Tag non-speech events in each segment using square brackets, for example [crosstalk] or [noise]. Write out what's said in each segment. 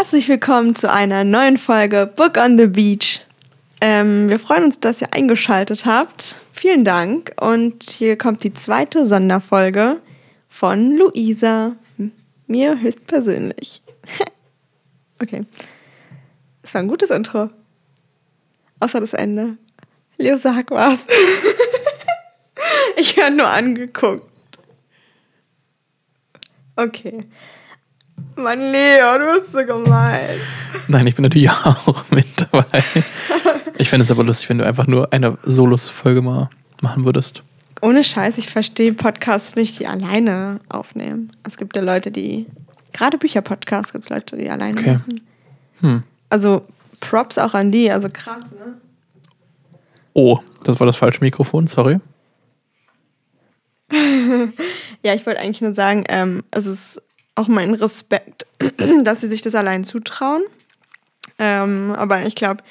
Herzlich willkommen zu einer neuen Folge Book on the Beach. Ähm, wir freuen uns, dass ihr eingeschaltet habt. Vielen Dank. Und hier kommt die zweite Sonderfolge von Luisa. Mir höchstpersönlich. [laughs] okay. Es war ein gutes Intro. Außer das Ende. Leo, sag was. [laughs] ich höre nur angeguckt. Okay. Mann, Leo, du bist so gemein. Nein, ich bin natürlich [laughs] auch mit dabei. Ich fände es aber lustig, wenn du einfach nur eine Solos-Folge mal machen würdest. Ohne Scheiß, ich verstehe Podcasts nicht, die alleine aufnehmen. Es gibt ja Leute, die. Gerade Bücherpodcasts gibt es Leute, die alleine Okay. machen. Hm. Also Props auch an die, also krass, ne? Oh, das war das falsche Mikrofon, sorry. [laughs] Ja, ich wollte eigentlich nur sagen, ähm, es ist auch mein Respekt, [clears throat] dass sie sich das allein zutrauen. Ähm, aber ich glaube,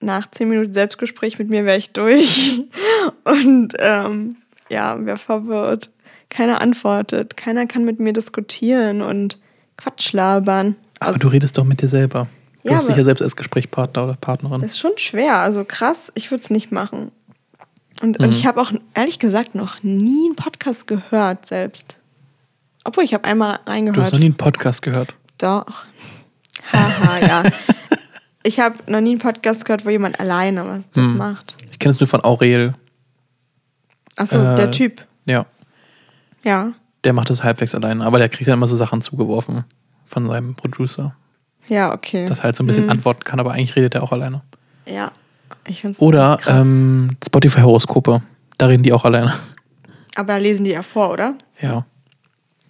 nach zehn Minuten Selbstgespräch mit mir wäre ich durch. [laughs] Und ähm, ja, wer verwirrt. Keiner antwortet. Keiner kann mit mir diskutieren und Quatsch labern. Aber Also, du redest doch mit dir selber. Du Ja, hast dich aber- ja selbst als Gesprächspartner oder Partnerin. das ist schon schwer. Also krass, ich würde es nicht machen. Und, Mhm. und ich habe auch ehrlich gesagt noch nie einen Podcast gehört selbst. Obwohl ich habe einmal reingehört. Du hast noch nie einen Podcast gehört. Doch. Haha, [laughs] ja. Ich habe noch nie einen Podcast gehört, wo jemand alleine was das Hm. macht. Ich kenne es nur von Aurel. Achso, Äh, der Typ. Ja, Ja. der macht das halbwegs alleine. Aber der kriegt dann immer so Sachen zugeworfen von seinem Producer. Ja, okay. Dass er halt so ein bisschen antworten kann, aber eigentlich redet er auch alleine. ja. Ich find's Oder ähm, Spotify-Horoskope. Da reden die auch alleine. Aber da lesen die ja vor, oder? Ja.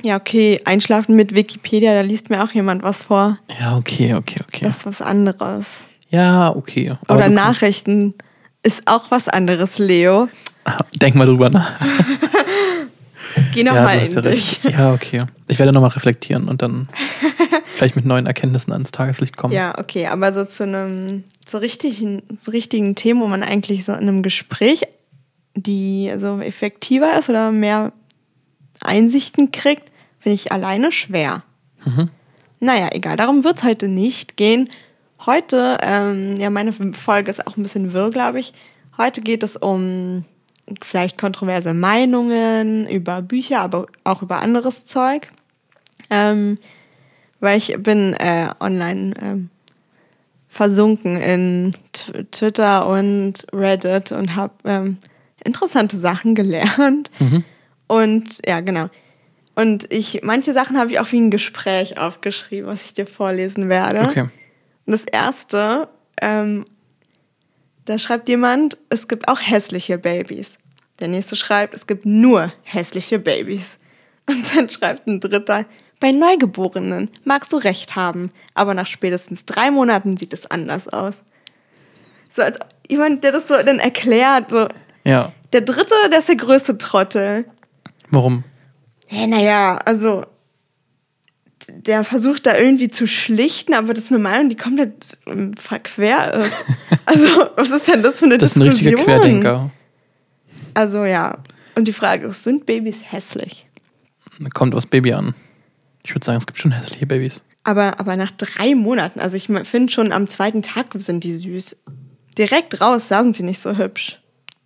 Ja, okay. Einschlafen mit Wikipedia, da liest mir auch jemand was vor. Ja, okay, okay, okay. Das ist was anderes. ja, okay. Aber Oder Nachrichten ist auch was anderes, Leo. Denk mal drüber nach. [laughs] Geh Ja, nochmal hast in ja dich. recht. Ja, okay. Ich werde nochmal reflektieren und dann [laughs] vielleicht mit neuen Erkenntnissen ans Tageslicht kommen. Ja, okay, aber so zu einem so richtigen, so richtigen Themen, wo man eigentlich so in einem Gespräch, die so effektiver ist oder mehr Einsichten kriegt, finde ich alleine schwer. Naja, egal, darum wird es heute nicht gehen. Heute, ähm, ja, meine Folge ist auch ein bisschen wirr, glaube ich. Heute geht es um vielleicht kontroverse Meinungen über Bücher, aber auch über anderes Zeug. Ähm, weil ich bin äh, online ähm, versunken in T Twitter und Reddit und habe ähm, interessante Sachen gelernt. Und ja, genau. Und ich, manche Sachen habe ich auch wie ein Gespräch aufgeschrieben, was ich dir vorlesen werde. Okay. Und das erste, ähm, da schreibt jemand, es gibt auch hässliche Babys. Der nächste schreibt, es gibt nur hässliche Babys. Und dann schreibt ein dritter, bei Neugeborenen magst du recht haben, aber nach spätestens drei Monaten sieht es anders aus. So als jemand, der das so dann erklärt, so, Ja. der dritte, der ist der größte Trottel. Warum? Hä, naja, also der versucht da irgendwie zu schlichten, aber das ist eine Meinung, die komplett ähm, verquer ist. [laughs] Also, was ist denn das für eine Das ist ein Diskussion? richtiger Querdenker. Also ja. Und die Frage ist, sind Babys hässlich? Kommt aufs Baby an. Ich würde sagen, es gibt schon hässliche Babys. Aber, aber nach drei Monaten, also ich finde schon am zweiten Tag sind die süß. Direkt raus, da sind sie nicht so hübsch.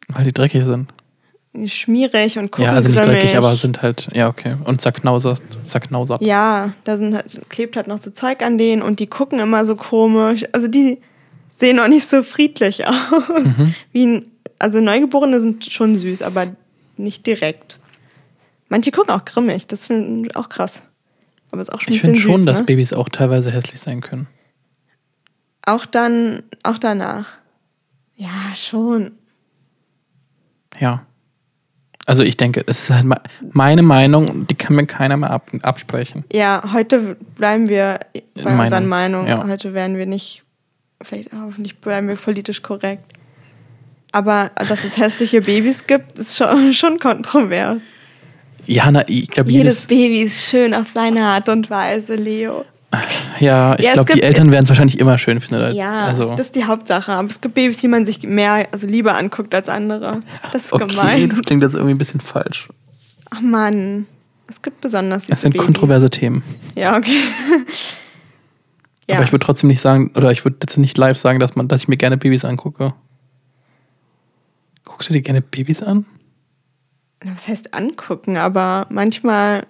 Weil sie dreckig sind. Schmierig und gucken ja, also nicht grimmig. dreckig, aber sind halt, ja, okay. Und zerknausert. zerknausert. Ja, da sind halt, klebt halt noch so Zeug an denen und die gucken immer so komisch. Also die sehen auch nicht so friedlich [laughs] aus. Mhm. Wie ein, also Neugeborene sind schon süß, aber nicht direkt. Manche gucken auch grimmig, das finde ich auch krass. Aber ist auch schon Ich finde schon, süß, dass ne? Babys auch teilweise hässlich sein können. Auch dann, auch danach. Ja, schon. Ja. Also ich denke, es ist halt me- meine Meinung, die kann mir keiner mehr ab absprechen. Ja, heute bleiben wir bei Meinung, unseren Meinungen. ja. Heute werden wir nicht, vielleicht hoffentlich bleiben wir politisch korrekt. Aber dass es hässliche Babys gibt, ist schon, [laughs] schon kontrovers. Ja, na, ich glaube, Jedes jedes, Baby ist schön auf seine Art und Weise, Leo. Ja, ich Ja, glaube, die Eltern werden es wahrscheinlich immer schön finden. Ja, also, das ist die Hauptsache. Aber es gibt Babys, die man sich mehr, also lieber anguckt als andere. Das ist okay, gemein. das klingt jetzt irgendwie ein bisschen falsch. Ach Mann. Es gibt besonders Es sind Babys. kontroverse Themen. Ja, okay. [laughs] Ja. Aber ich würde trotzdem nicht sagen, oder ich würde jetzt nicht live sagen, dass man, dass ich mir gerne Babys angucke. Guckst du dir gerne Babys an? Was heißt angucken? Aber manchmal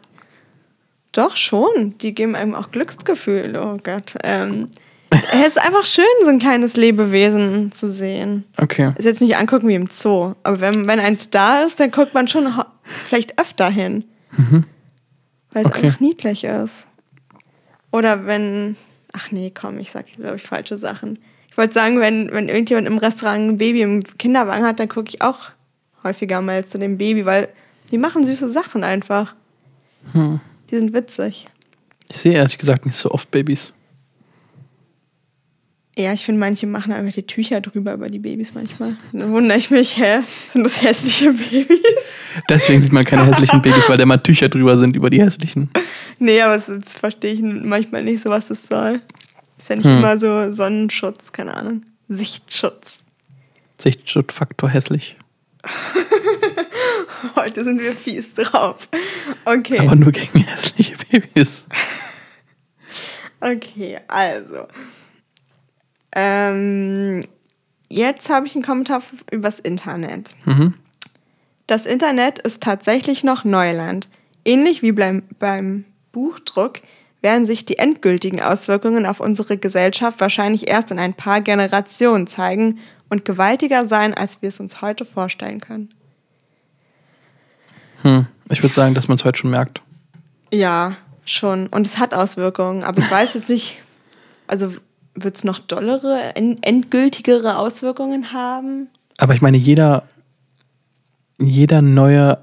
doch schon. Die geben einem auch Glücksgefühl. Oh Gott. Ähm, es ist einfach schön, so ein kleines Lebewesen zu sehen. Okay. Ist jetzt nicht angucken wie im Zoo. Aber wenn, wenn eins da ist, dann guckt man schon ho- vielleicht öfter hin. Weil es Okay. einfach niedlich ist. Oder wenn. Ach nee, komm, ich sag, glaube ich, falsche Sachen. Ich wollte sagen, wenn, wenn irgendjemand im Restaurant ein Baby im Kinderwagen hat, dann gucke ich auch häufiger mal zu dem Baby, weil die machen süße Sachen einfach. Hm. Die sind witzig. Ich sehe ehrlich gesagt nicht so oft Babys. Ja, ich finde, manche machen einfach die Tücher drüber über die Babys manchmal. Dann wundere ich mich, hä? Sind das hässliche Babys? Deswegen sieht man keine hässlichen Babys, weil da immer Tücher drüber sind über die hässlichen. Nee, aber das, verstehe ich manchmal nicht so, was das soll. Ist ja nicht Hm. immer so Sonnenschutz, keine Ahnung. Sichtschutz. Sichtschutzfaktor hässlich. [laughs] [laughs] Heute sind wir fies drauf. Okay. Aber nur gegen hässliche Babys. [laughs] Okay, also. Ähm, jetzt habe ich einen Kommentar übers Internet. Mhm. Das Internet ist tatsächlich noch Neuland. Ähnlich wie beim, beim Buchdruck werden sich die endgültigen Auswirkungen auf unsere Gesellschaft wahrscheinlich erst in ein paar Generationen zeigen und gewaltiger sein, als wir es uns heute vorstellen können. Hm. Ich würde sagen, dass man es heute schon merkt. Ja, schon. Und es hat Auswirkungen, aber ich weiß jetzt nicht, also wird es noch dollere, en- endgültigere Auswirkungen haben? Aber ich meine, jeder, jeder neue,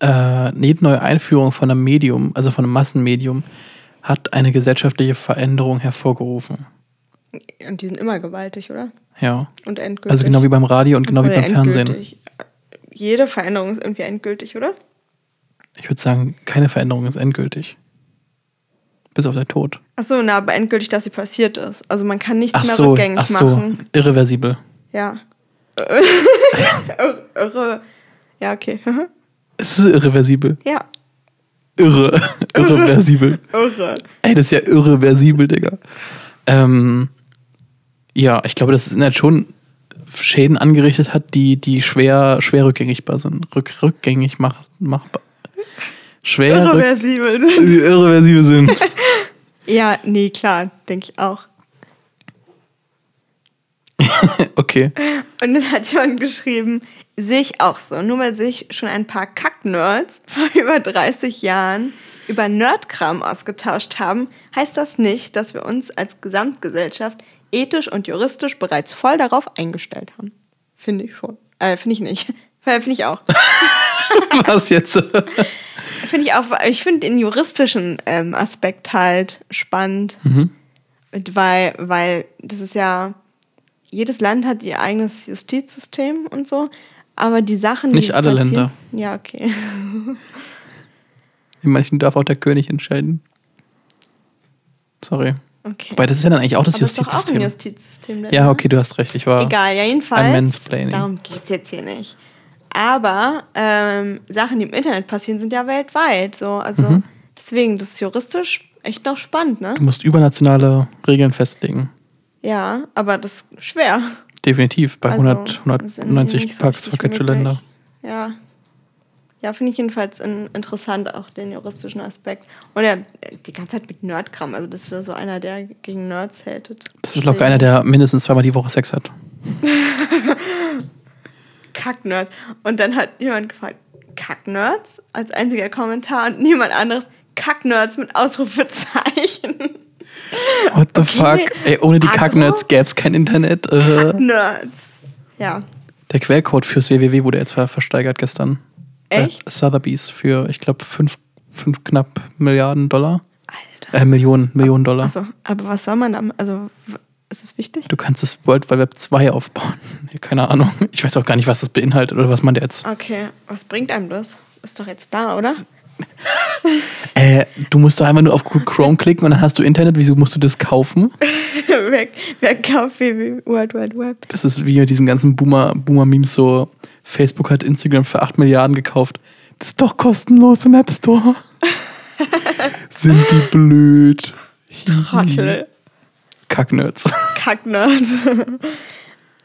äh, jede neue Einführung von einem Medium, also von einem Massenmedium, hat eine gesellschaftliche Veränderung hervorgerufen. Und die sind immer gewaltig, oder? Ja. Und endgültig. Also genau wie beim Radio und genau wie beim Fernsehen. Jede Veränderung ist irgendwie endgültig, oder? Ich würde sagen, keine Veränderung ist endgültig. Bis auf der Tod. Achso, na, aber endgültig, dass sie passiert ist. Also man kann nichts Ach mehr so, rückgängig ach so, machen. irreversibel. Ja. [laughs] Irre-. Ja, okay. [laughs] Es ist irreversibel. ja, Irre. [laughs] Irreversibel. irre. Ey, das ist ja irreversibel, Digga. Ähm, ja, ich glaube, dass das Internet schon Schäden angerichtet hat, die, die schwer, schwer rückgängigbar sind. Rück, rückgängig mach, machbar. Schwer rück, Irreversibel. irreversibel sind. [laughs] ja, nee, klar, denke ich auch. [laughs] Okay. Und dann hat jemand geschrieben, sehe ich auch so. Nur weil sich schon ein paar Kack-Nerds [laughs] vor über 30 Jahren über Nerdkram ausgetauscht haben, heißt das nicht, dass wir uns als Gesamtgesellschaft ethisch und juristisch bereits voll darauf eingestellt haben. Finde ich schon. Äh, finde ich nicht. Finde ich auch. [laughs] Was jetzt? Finde ich auch. Ich finde den juristischen ähm, Aspekt halt spannend. Und Weil, weil das ist ja, jedes Land hat ihr eigenes Justizsystem und so, aber die Sachen, die Nicht alle passieren- Länder. Ja, okay. [laughs] In manchen darf auch der König entscheiden. Sorry. okay. Wobei, das ist ja dann eigentlich auch das aber es ist doch auch ein Justizsystem. Justizsystem. Ja, ne? okay, du hast recht. Ich war. Egal, ja, jedenfalls. mansplaining. Darum geht es jetzt hier nicht. Aber ähm, Sachen, die im Internet passieren, sind ja weltweit. So. Also Mhm. deswegen, das ist juristisch echt noch spannend, ne? Du musst übernationale Regeln festlegen. Ja, aber das ist schwer. Definitiv. Bei Also, 100, das sind 190 nicht so Parks verquetschte möglich. Länder. Ja. Ja, finde ich jedenfalls in, interessant, auch den juristischen Aspekt. Und ja, die ganze Zeit mit Nerdkram. Also, das wäre so einer, der gegen Nerds hatet. Das ist locker einer, der mindestens zweimal die Woche Sex hat. [laughs] Kacknerds. Und dann hat jemand gefragt, Kacknerds? Als einziger Kommentar und niemand anderes. Kacknerds mit Ausrufezeichen. What the Okay. fuck? Ey, ohne die? Kacknerds gäbe es kein Internet. Äh, Nerds. Ja. der Quellcode fürs WWW wurde jetzt ver- versteigert gestern. Echt? Bei Sotheby's für, ich glaube, fünf, fünf knapp Milliarden Dollar. Alter. Äh, Millionen, Millionen Dollar. Achso, aber was soll man da? Also, ist es wichtig? Du kannst das World Wide Web 2 aufbauen. [laughs] Keine Ahnung. Ich weiß auch gar nicht, was das beinhaltet oder was man da jetzt. Okay, was bringt einem das? Ist doch jetzt da, oder? [laughs] Äh, du musst doch einfach nur auf Chrome klicken und dann hast du Internet. Wieso musst du das kaufen? [laughs] wer, wer kauft wie World Wide Web? Das ist wie diesen ganzen Boomer- Boomer-Memes so. Facebook hat Instagram für 8 Milliarden gekauft. Das ist doch kostenlos im App Store. Sind die blöd. Trottel. Kacknerds. [laughs] Kacknerds.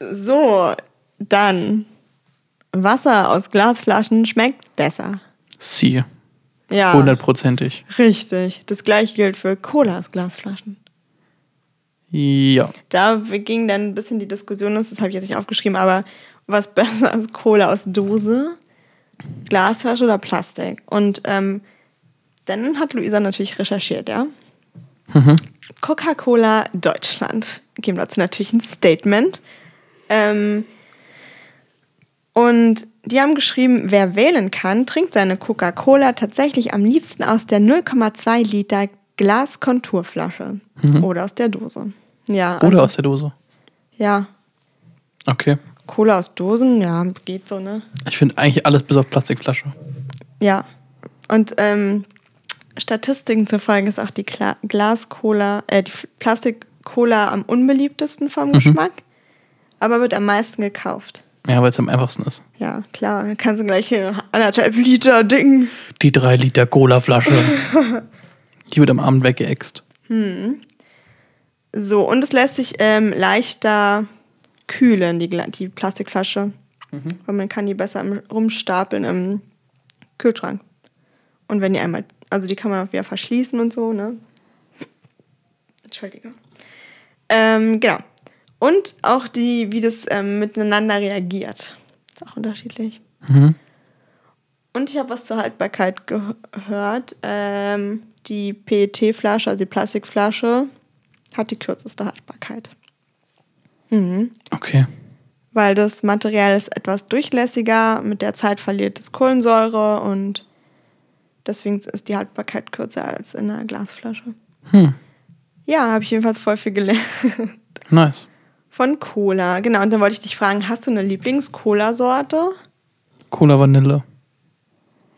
[laughs] so, dann. Wasser aus Glasflaschen schmeckt besser. Sie. Ja. Hundertprozentig. Richtig. Das gleiche gilt für Cola aus Glasflaschen. Ja. Da ging dann ein bisschen die Diskussion, das habe ich jetzt nicht aufgeschrieben, aber was besser als Cola aus Dose, Glasflasche oder Plastik? Und ähm, dann hat Luisa natürlich recherchiert, ja. Mhm. Coca-Cola Deutschland geben dazu natürlich ein Statement. Ähm, und die haben geschrieben, wer wählen kann, trinkt seine Coca-Cola tatsächlich am liebsten aus der 0,2 Liter Glaskonturflasche oder aus der Dose. Ja, Oder also, aus der Dose. ja, Okay. Cola aus Dosen, ja, geht so, ne? Ich finde eigentlich alles bis auf Plastikflasche. Ja. Und ähm, Statistiken zufolge ist auch die Kla Glas-Cola, äh, die Plastik-Cola am unbeliebtesten vom Geschmack, aber wird am meisten gekauft. Ja, weil es am einfachsten ist. Ja, klar, dann kannst du gleich hier anderthalb Liter Ding. Die 3 Liter Cola-Flasche. Die wird am Abend weggeext. So, und es lässt sich ähm, leichter kühlen, die, die Plastikflasche. Weil man kann die besser im- rumstapeln im Kühlschrank. Und wenn die einmal, also die kann man auch wieder verschließen und so, ne? Entschuldige. Ähm, genau. Und auch die, wie das ähm, miteinander reagiert. Ist auch unterschiedlich. Mhm. Und ich habe was zur Haltbarkeit ge- gehört. Ähm, die PET-Flasche, also die Plastikflasche, hat die kürzeste Haltbarkeit. Mhm. Okay. Weil das Material ist etwas durchlässiger, mit der Zeit verliert es Kohlensäure und deswegen ist die Haltbarkeit kürzer als in einer Glasflasche. Hm. Ja, habe ich jedenfalls voll viel gelernt. Nice. Von Cola. Genau, und dann wollte ich dich fragen, hast du eine Lieblings-Cola-Sorte? Cola Vanille.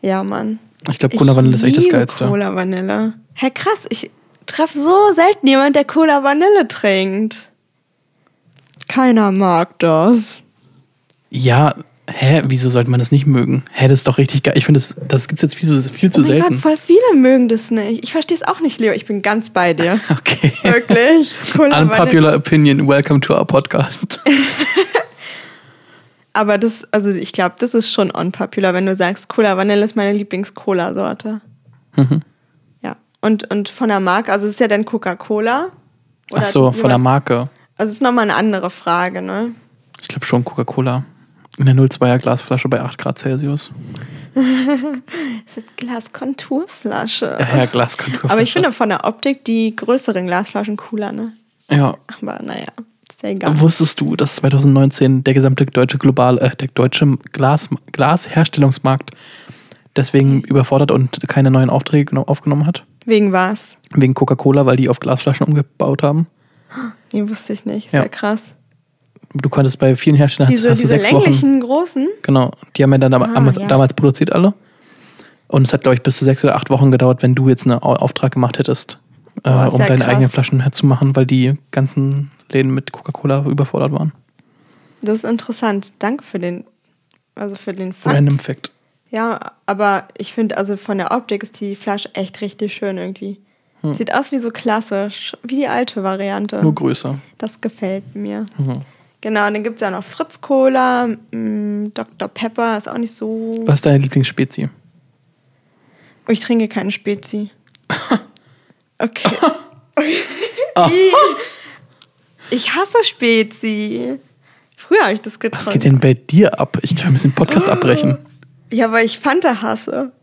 Ja, Mann. Ich glaube, Cola Vanille ist echt das Geilste. Cola Vanille. Hä, krass, ich treffe so selten jemand, der Cola Vanille trinkt. Keiner mag das. Ja, hä, wieso sollte man das nicht mögen? Hä, das ist doch richtig geil. Ich finde, das, das gibt es jetzt viel, zu- viel zu oh mein selten. Gott, voll viele mögen das nicht. Ich verstehe es auch nicht, Leo. Ich bin ganz bei dir. [laughs] Okay. Wirklich. Vanille. Unpopular opinion. Welcome to our podcast. [laughs] Aber das, also ich glaube, das ist schon unpopular, wenn du sagst, Cola Vanille ist meine Lieblings-Cola-Sorte. Mhm. Ja. Und, und von der Marke, also es ist ja dann Coca-Cola. Ach so, von der Marke. Also es ist nochmal eine andere Frage, ne? Ich glaube schon Coca-Cola. In der 02er Glasflasche bei 8 Grad Celsius. [laughs] Das ist Glaskonturflasche. Ja, ja Glaskontur. Aber ich finde von der Optik die größeren Glasflaschen cooler, ne? Ja. Aber naja, ist ja egal. Wusstest du, dass 2019 der gesamte deutsche global, äh, der deutsche Glas, Glasherstellungsmarkt deswegen überfordert und keine neuen Aufträge geno- aufgenommen hat? Wegen was? Wegen Coca-Cola, weil die auf Glasflaschen umgebaut haben. Nee, wusste ich nicht. Ist Ja. ja, krass. Du konntest bei vielen Herstellern hast, Diese, hast du diese sechs Wochen. länglichen großen? Genau, die haben ja dann Ah, damals, ja. damals produziert alle. Und es hat, glaube ich, bis zu sechs oder acht Wochen gedauert, wenn du jetzt einen Au- Auftrag gemacht hättest, äh, Boah, ist um ja deine krass. eigenen Flaschen herzumachen, weil die ganzen Läden mit Coca-Cola überfordert waren. Das ist interessant. Danke für den, also für den Fakt. Random Fact. Ja, aber ich finde, also von der Optik ist die Flasche echt richtig schön irgendwie. Sieht aus wie so klassisch, wie die alte Variante. Nur größer. Das gefällt mir. Genau, und dann gibt es ja noch Fritz Cola, mm, Dr. Pepper ist auch nicht so. Was ist deine Lieblingsspezie? Oh, ich trinke keine Spezi. [laughs] Okay. [laughs] [laughs] ich hasse Spezi. Früher habe ich das getrunken. Was geht denn bei dir ab? Ich wir müssen den Podcast abbrechen. Ja, weil ich Fanta hasse.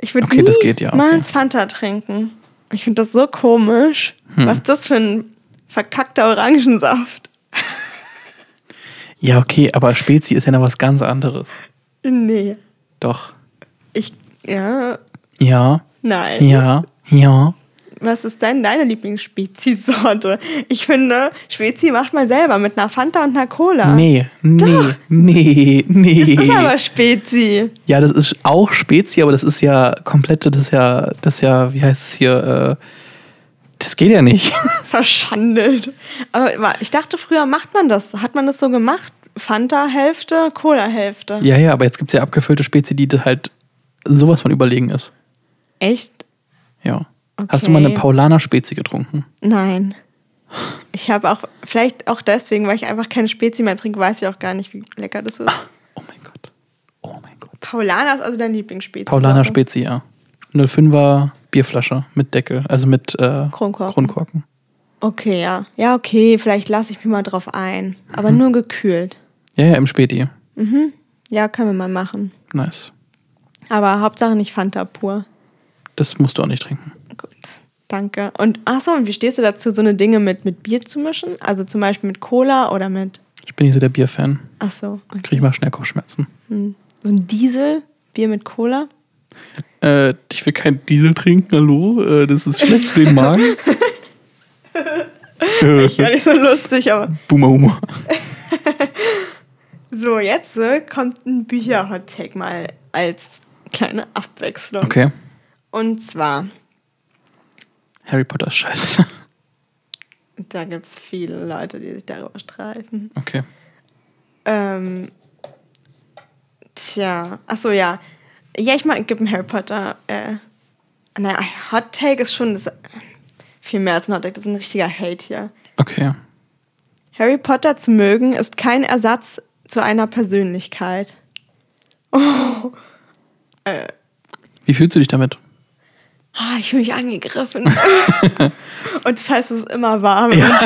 Ich würde Okay, nie ja, okay. mal Fanta trinken. Ich finde das so komisch. Hm. Was ist das für ein verkackter Orangensaft? Ja, okay, aber Spezi ist ja noch was ganz anderes. Nee. Doch. Ich, ja, Ja, nein. ja, ja. Was ist denn deine Lieblings-Spezi-Sorte? Ich finde, Spezi macht man selber mit einer Fanta und einer Cola. Nee, nee, nee, nee. Das ist aber Spezi. Ja, das ist auch Spezi, aber das ist ja komplette, das ist ja, das ist ja, wie heißt es hier, äh, das geht ja nicht. [laughs] Verschandelt. Aber ich dachte, früher macht man das. Hat man das so gemacht? Fanta-Hälfte, Cola-Hälfte. Ja, ja, aber jetzt gibt es ja abgefüllte Spezi, die halt sowas von überlegen ist. Echt? Ja. Hast du mal Okay. eine Paulaner Spezi getrunken? Nein. Ich habe auch, vielleicht auch deswegen, weil ich einfach keine Spezi mehr trinke, weiß ich auch gar nicht, wie lecker das ist. Oh mein Gott. Oh mein Gott. Paulaner ist also dein Lieblingsspezi. Paulaner Spezi, ja. 05er Bierflasche mit Deckel, also mit äh, Kronkorken. Kronkorken. Okay, ja. Ja, okay, vielleicht lasse ich mich mal drauf ein. Aber Mhm. nur gekühlt. Ja, ja, im Späti. Ja, können wir mal machen. Nice. Aber Hauptsache nicht Fanta pur. Das musst du auch nicht trinken. Gut, danke. Und achso, und wie stehst du dazu, so eine Dinge mit, mit Bier zu mischen? Also zum Beispiel mit Cola oder mit. Ich bin nicht so der Bierfan. Achso, okay. Kriege ich mal schnell Kopfschmerzen. so ein Diesel, Bier mit Cola. Äh, ich will kein Diesel trinken, hallo? Äh, das ist schlecht für den Magen. [laughs] Ja, nicht so lustig, aber. Boomer Humor. [laughs] So, jetzt äh, kommt ein Bücher-Hot-Take mal als kleine Abwechslung. Okay. Und zwar, Harry Potter ist scheiße. [laughs] da gibt es viele Leute, die sich darüber streiten. Okay. Ähm, tja, achso, ja. Ja, ich mag, gib einen Harry Potter. Äh, naja, Hot Take ist schon das, viel mehr als ein Hot Take, das ist ein richtiger Hate hier. Okay. Harry Potter zu mögen ist kein Ersatz zu einer Persönlichkeit. Wie fühlst du dich damit? Ah, ich fühle mich angegriffen. [laughs] Und das heißt, es ist immer sich [laughs]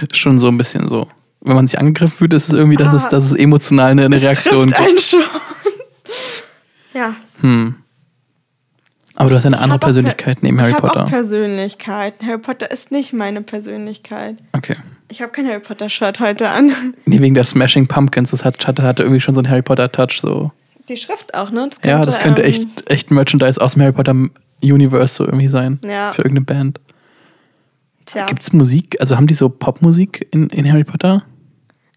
[laughs] angegriffen Schon so ein bisschen so. Wenn man sich angegriffen fühlt, ist es irgendwie, dass, es, Ah. dass es emotional eine, eine Reaktion gibt. einen schon. [laughs] ja. Aber du hast eine andere hab auch Persönlichkeit neben Harry ich habe Potter. auch Persönlichkeit. Harry Potter ist nicht meine Persönlichkeit. Okay. Ich habe kein Harry Potter-Shirt heute an. [laughs] Nee, wegen der Smashing Pumpkins. Das hat, hatte, irgendwie schon so einen Harry Potter-Touch. So. Die Schrift auch, ne? Das ja, das könnte ähm, echt, echt Merchandise aus dem Harry Potter Universe so irgendwie sein. Ja. Für irgendeine Band. Tja. Gibt es Musik? Also haben die so Popmusik in, in Harry Potter?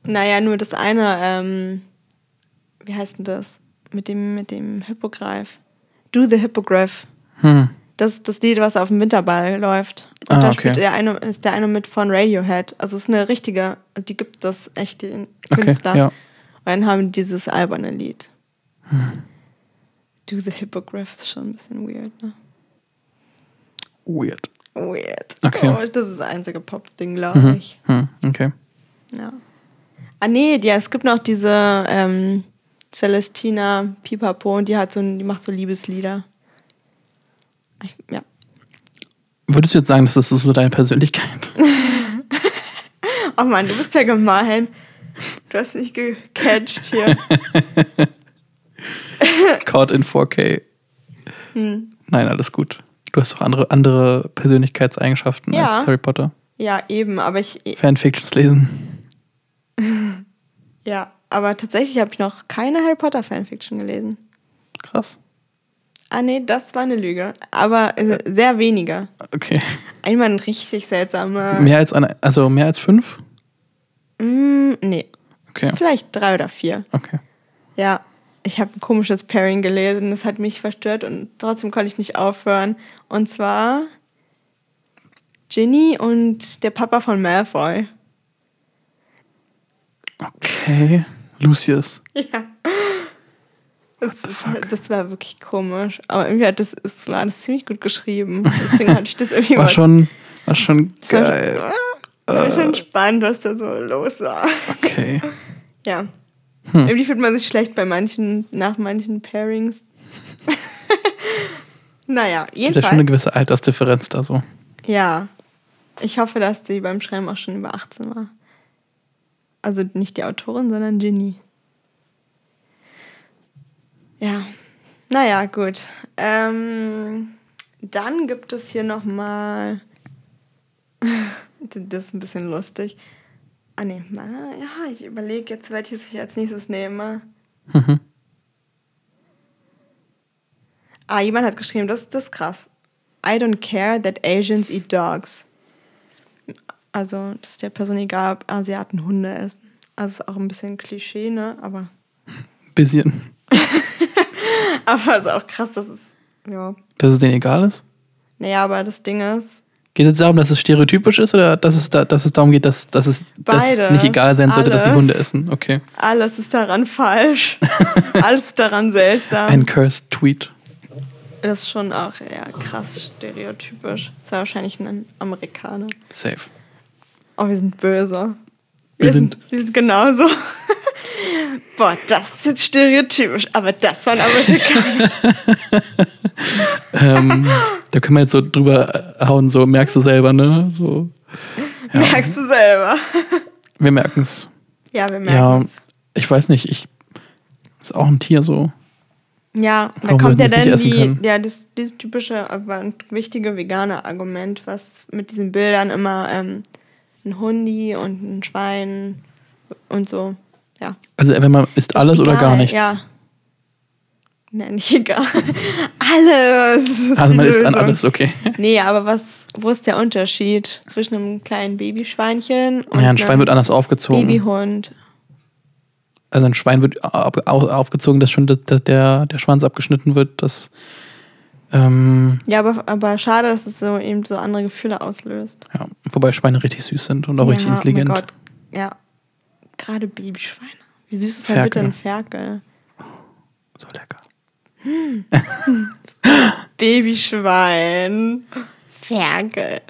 Naja, nur das eine, ähm, wie heißt denn das? Mit dem, mit dem Hippogreif. Do the Hippogriff. Hm. Das ist das Lied, was auf dem Winterball läuft. Und Ah, da okay. spielt der eine, ist der eine mit von Radiohead. Also es ist eine richtige, die gibt das echt den Okay, Künstler. ja. Und dann haben die dieses alberne Lied. Do the Hippogriff ist schon ein bisschen weird, ne? Weird. Weird. Okay. Oh, das ist das einzige Pop-Ding, glaube ich. Hm, okay. Ja. Ah nee, ja, es gibt noch diese ähm, Celestina Pipapo und die hat so die macht so Liebeslieder. Ich, ja. Würdest du jetzt sagen, das ist so deine Persönlichkeit? [laughs] Oh Mann, du bist ja gemein. Du hast mich gecatcht hier. [laughs] Caught in 4K. Hm. Nein, alles gut. Du hast doch andere, andere Persönlichkeitseigenschaften Ja. als Harry Potter. Ja, eben, aber ich Fanfictions lesen. [laughs] ja, aber tatsächlich habe ich noch keine Harry Potter Fanfiction gelesen. Krass. Ah nee, das war eine Lüge, aber äh, sehr wenige. Okay. Einmal ein richtig seltsame. Mehr als eine, also mehr als fünf? Mm, nee, Okay. vielleicht drei oder vier. Okay. Ja, ich habe ein komisches Pairing gelesen, das hat mich verstört und trotzdem konnte ich nicht aufhören. Und zwar Ginny und der Papa von Malfoy. Okay. Lucius. Ja. Das, das war wirklich komisch. Aber irgendwie hat das, es war das ziemlich gut geschrieben. Deswegen hatte ich das irgendwie War schon, war schon das war geil. Schon, war schon spannend, was da so los war. Okay. Ja. Hm. Irgendwie fühlt man sich schlecht bei manchen, nach manchen Pairings. [laughs] naja, Gibt ja jedenfalls. schon eine gewisse Altersdifferenz da so. Ja. Ich hoffe, dass die beim Schreiben auch schon über 18 war. Also nicht die Autorin, sondern Ginny. Ja. Naja, gut. Ähm, dann gibt es hier nochmal. [laughs] Das ist ein bisschen lustig. Ah, nee. Ja, ich überlege jetzt, welches ich als nächstes nehme. Mhm. Ah, jemand hat geschrieben, das, das ist krass. I don't care that Asians eat dogs. Also, das ist der Person egal, ob Asiaten Hunde essen. Also, ist auch ein bisschen Klischee, ne? Aber, Bisschen. [laughs] aber ist auch krass, dass es, ja. Dass es denen egal ist? Naja, aber das Ding ist, Geht es jetzt darum, dass es stereotypisch ist oder dass es, da, dass es darum geht, dass, dass, es, dass es Beides. nicht egal sein sollte, dass sie Alles. Hunde essen? Okay. alles ist daran falsch. [laughs] alles ist daran seltsam. Ein cursed Tweet. Das ist schon auch ja, krass stereotypisch. Das war wahrscheinlich ein Amerikaner. Safe. Oh, wir sind böse. Wir sind- Wir sind genauso. [laughs] Boah, das ist jetzt stereotypisch, aber das war ein Amerikaner. [laughs] ähm, da können wir jetzt so drüber hauen, so merkst du selber, ne? So, ja. Merkst du selber. wir merken es. Ja, wir Ja, merken es. ich weiß nicht, ich ist auch ein Tier so. Ja, da kommt wir ja dann die, ja, das, dieses typische, aber wichtige vegane Argument, was mit diesen Bildern immer ähm, ein Hundi und ein Schwein und so, ja. Also wenn man isst alles oder Egal, gar nichts. Ja. Nee, nicht egal. [laughs] alles. ist Also man isst an Lösung. alles, okay. Nee, aber was, wo ist der Unterschied zwischen einem kleinen Babyschweinchen und Ja, ein Schwein einem wird anders aufgezogen. Babyhund? Also ein Schwein wird au- au- aufgezogen, dass schon der, der, der Schwanz abgeschnitten wird. Das, ähm, Ja, aber, aber schade, dass es so eben so andere Gefühle auslöst. ja, wobei Schweine richtig süß sind und auch richtig ja, intelligent. Oh mein Gott. Ja. Gerade Babyschweine. Wie süß ist denn bitte ein Ferkel? So lecker. [laughs] Babyschwein. Ferkel.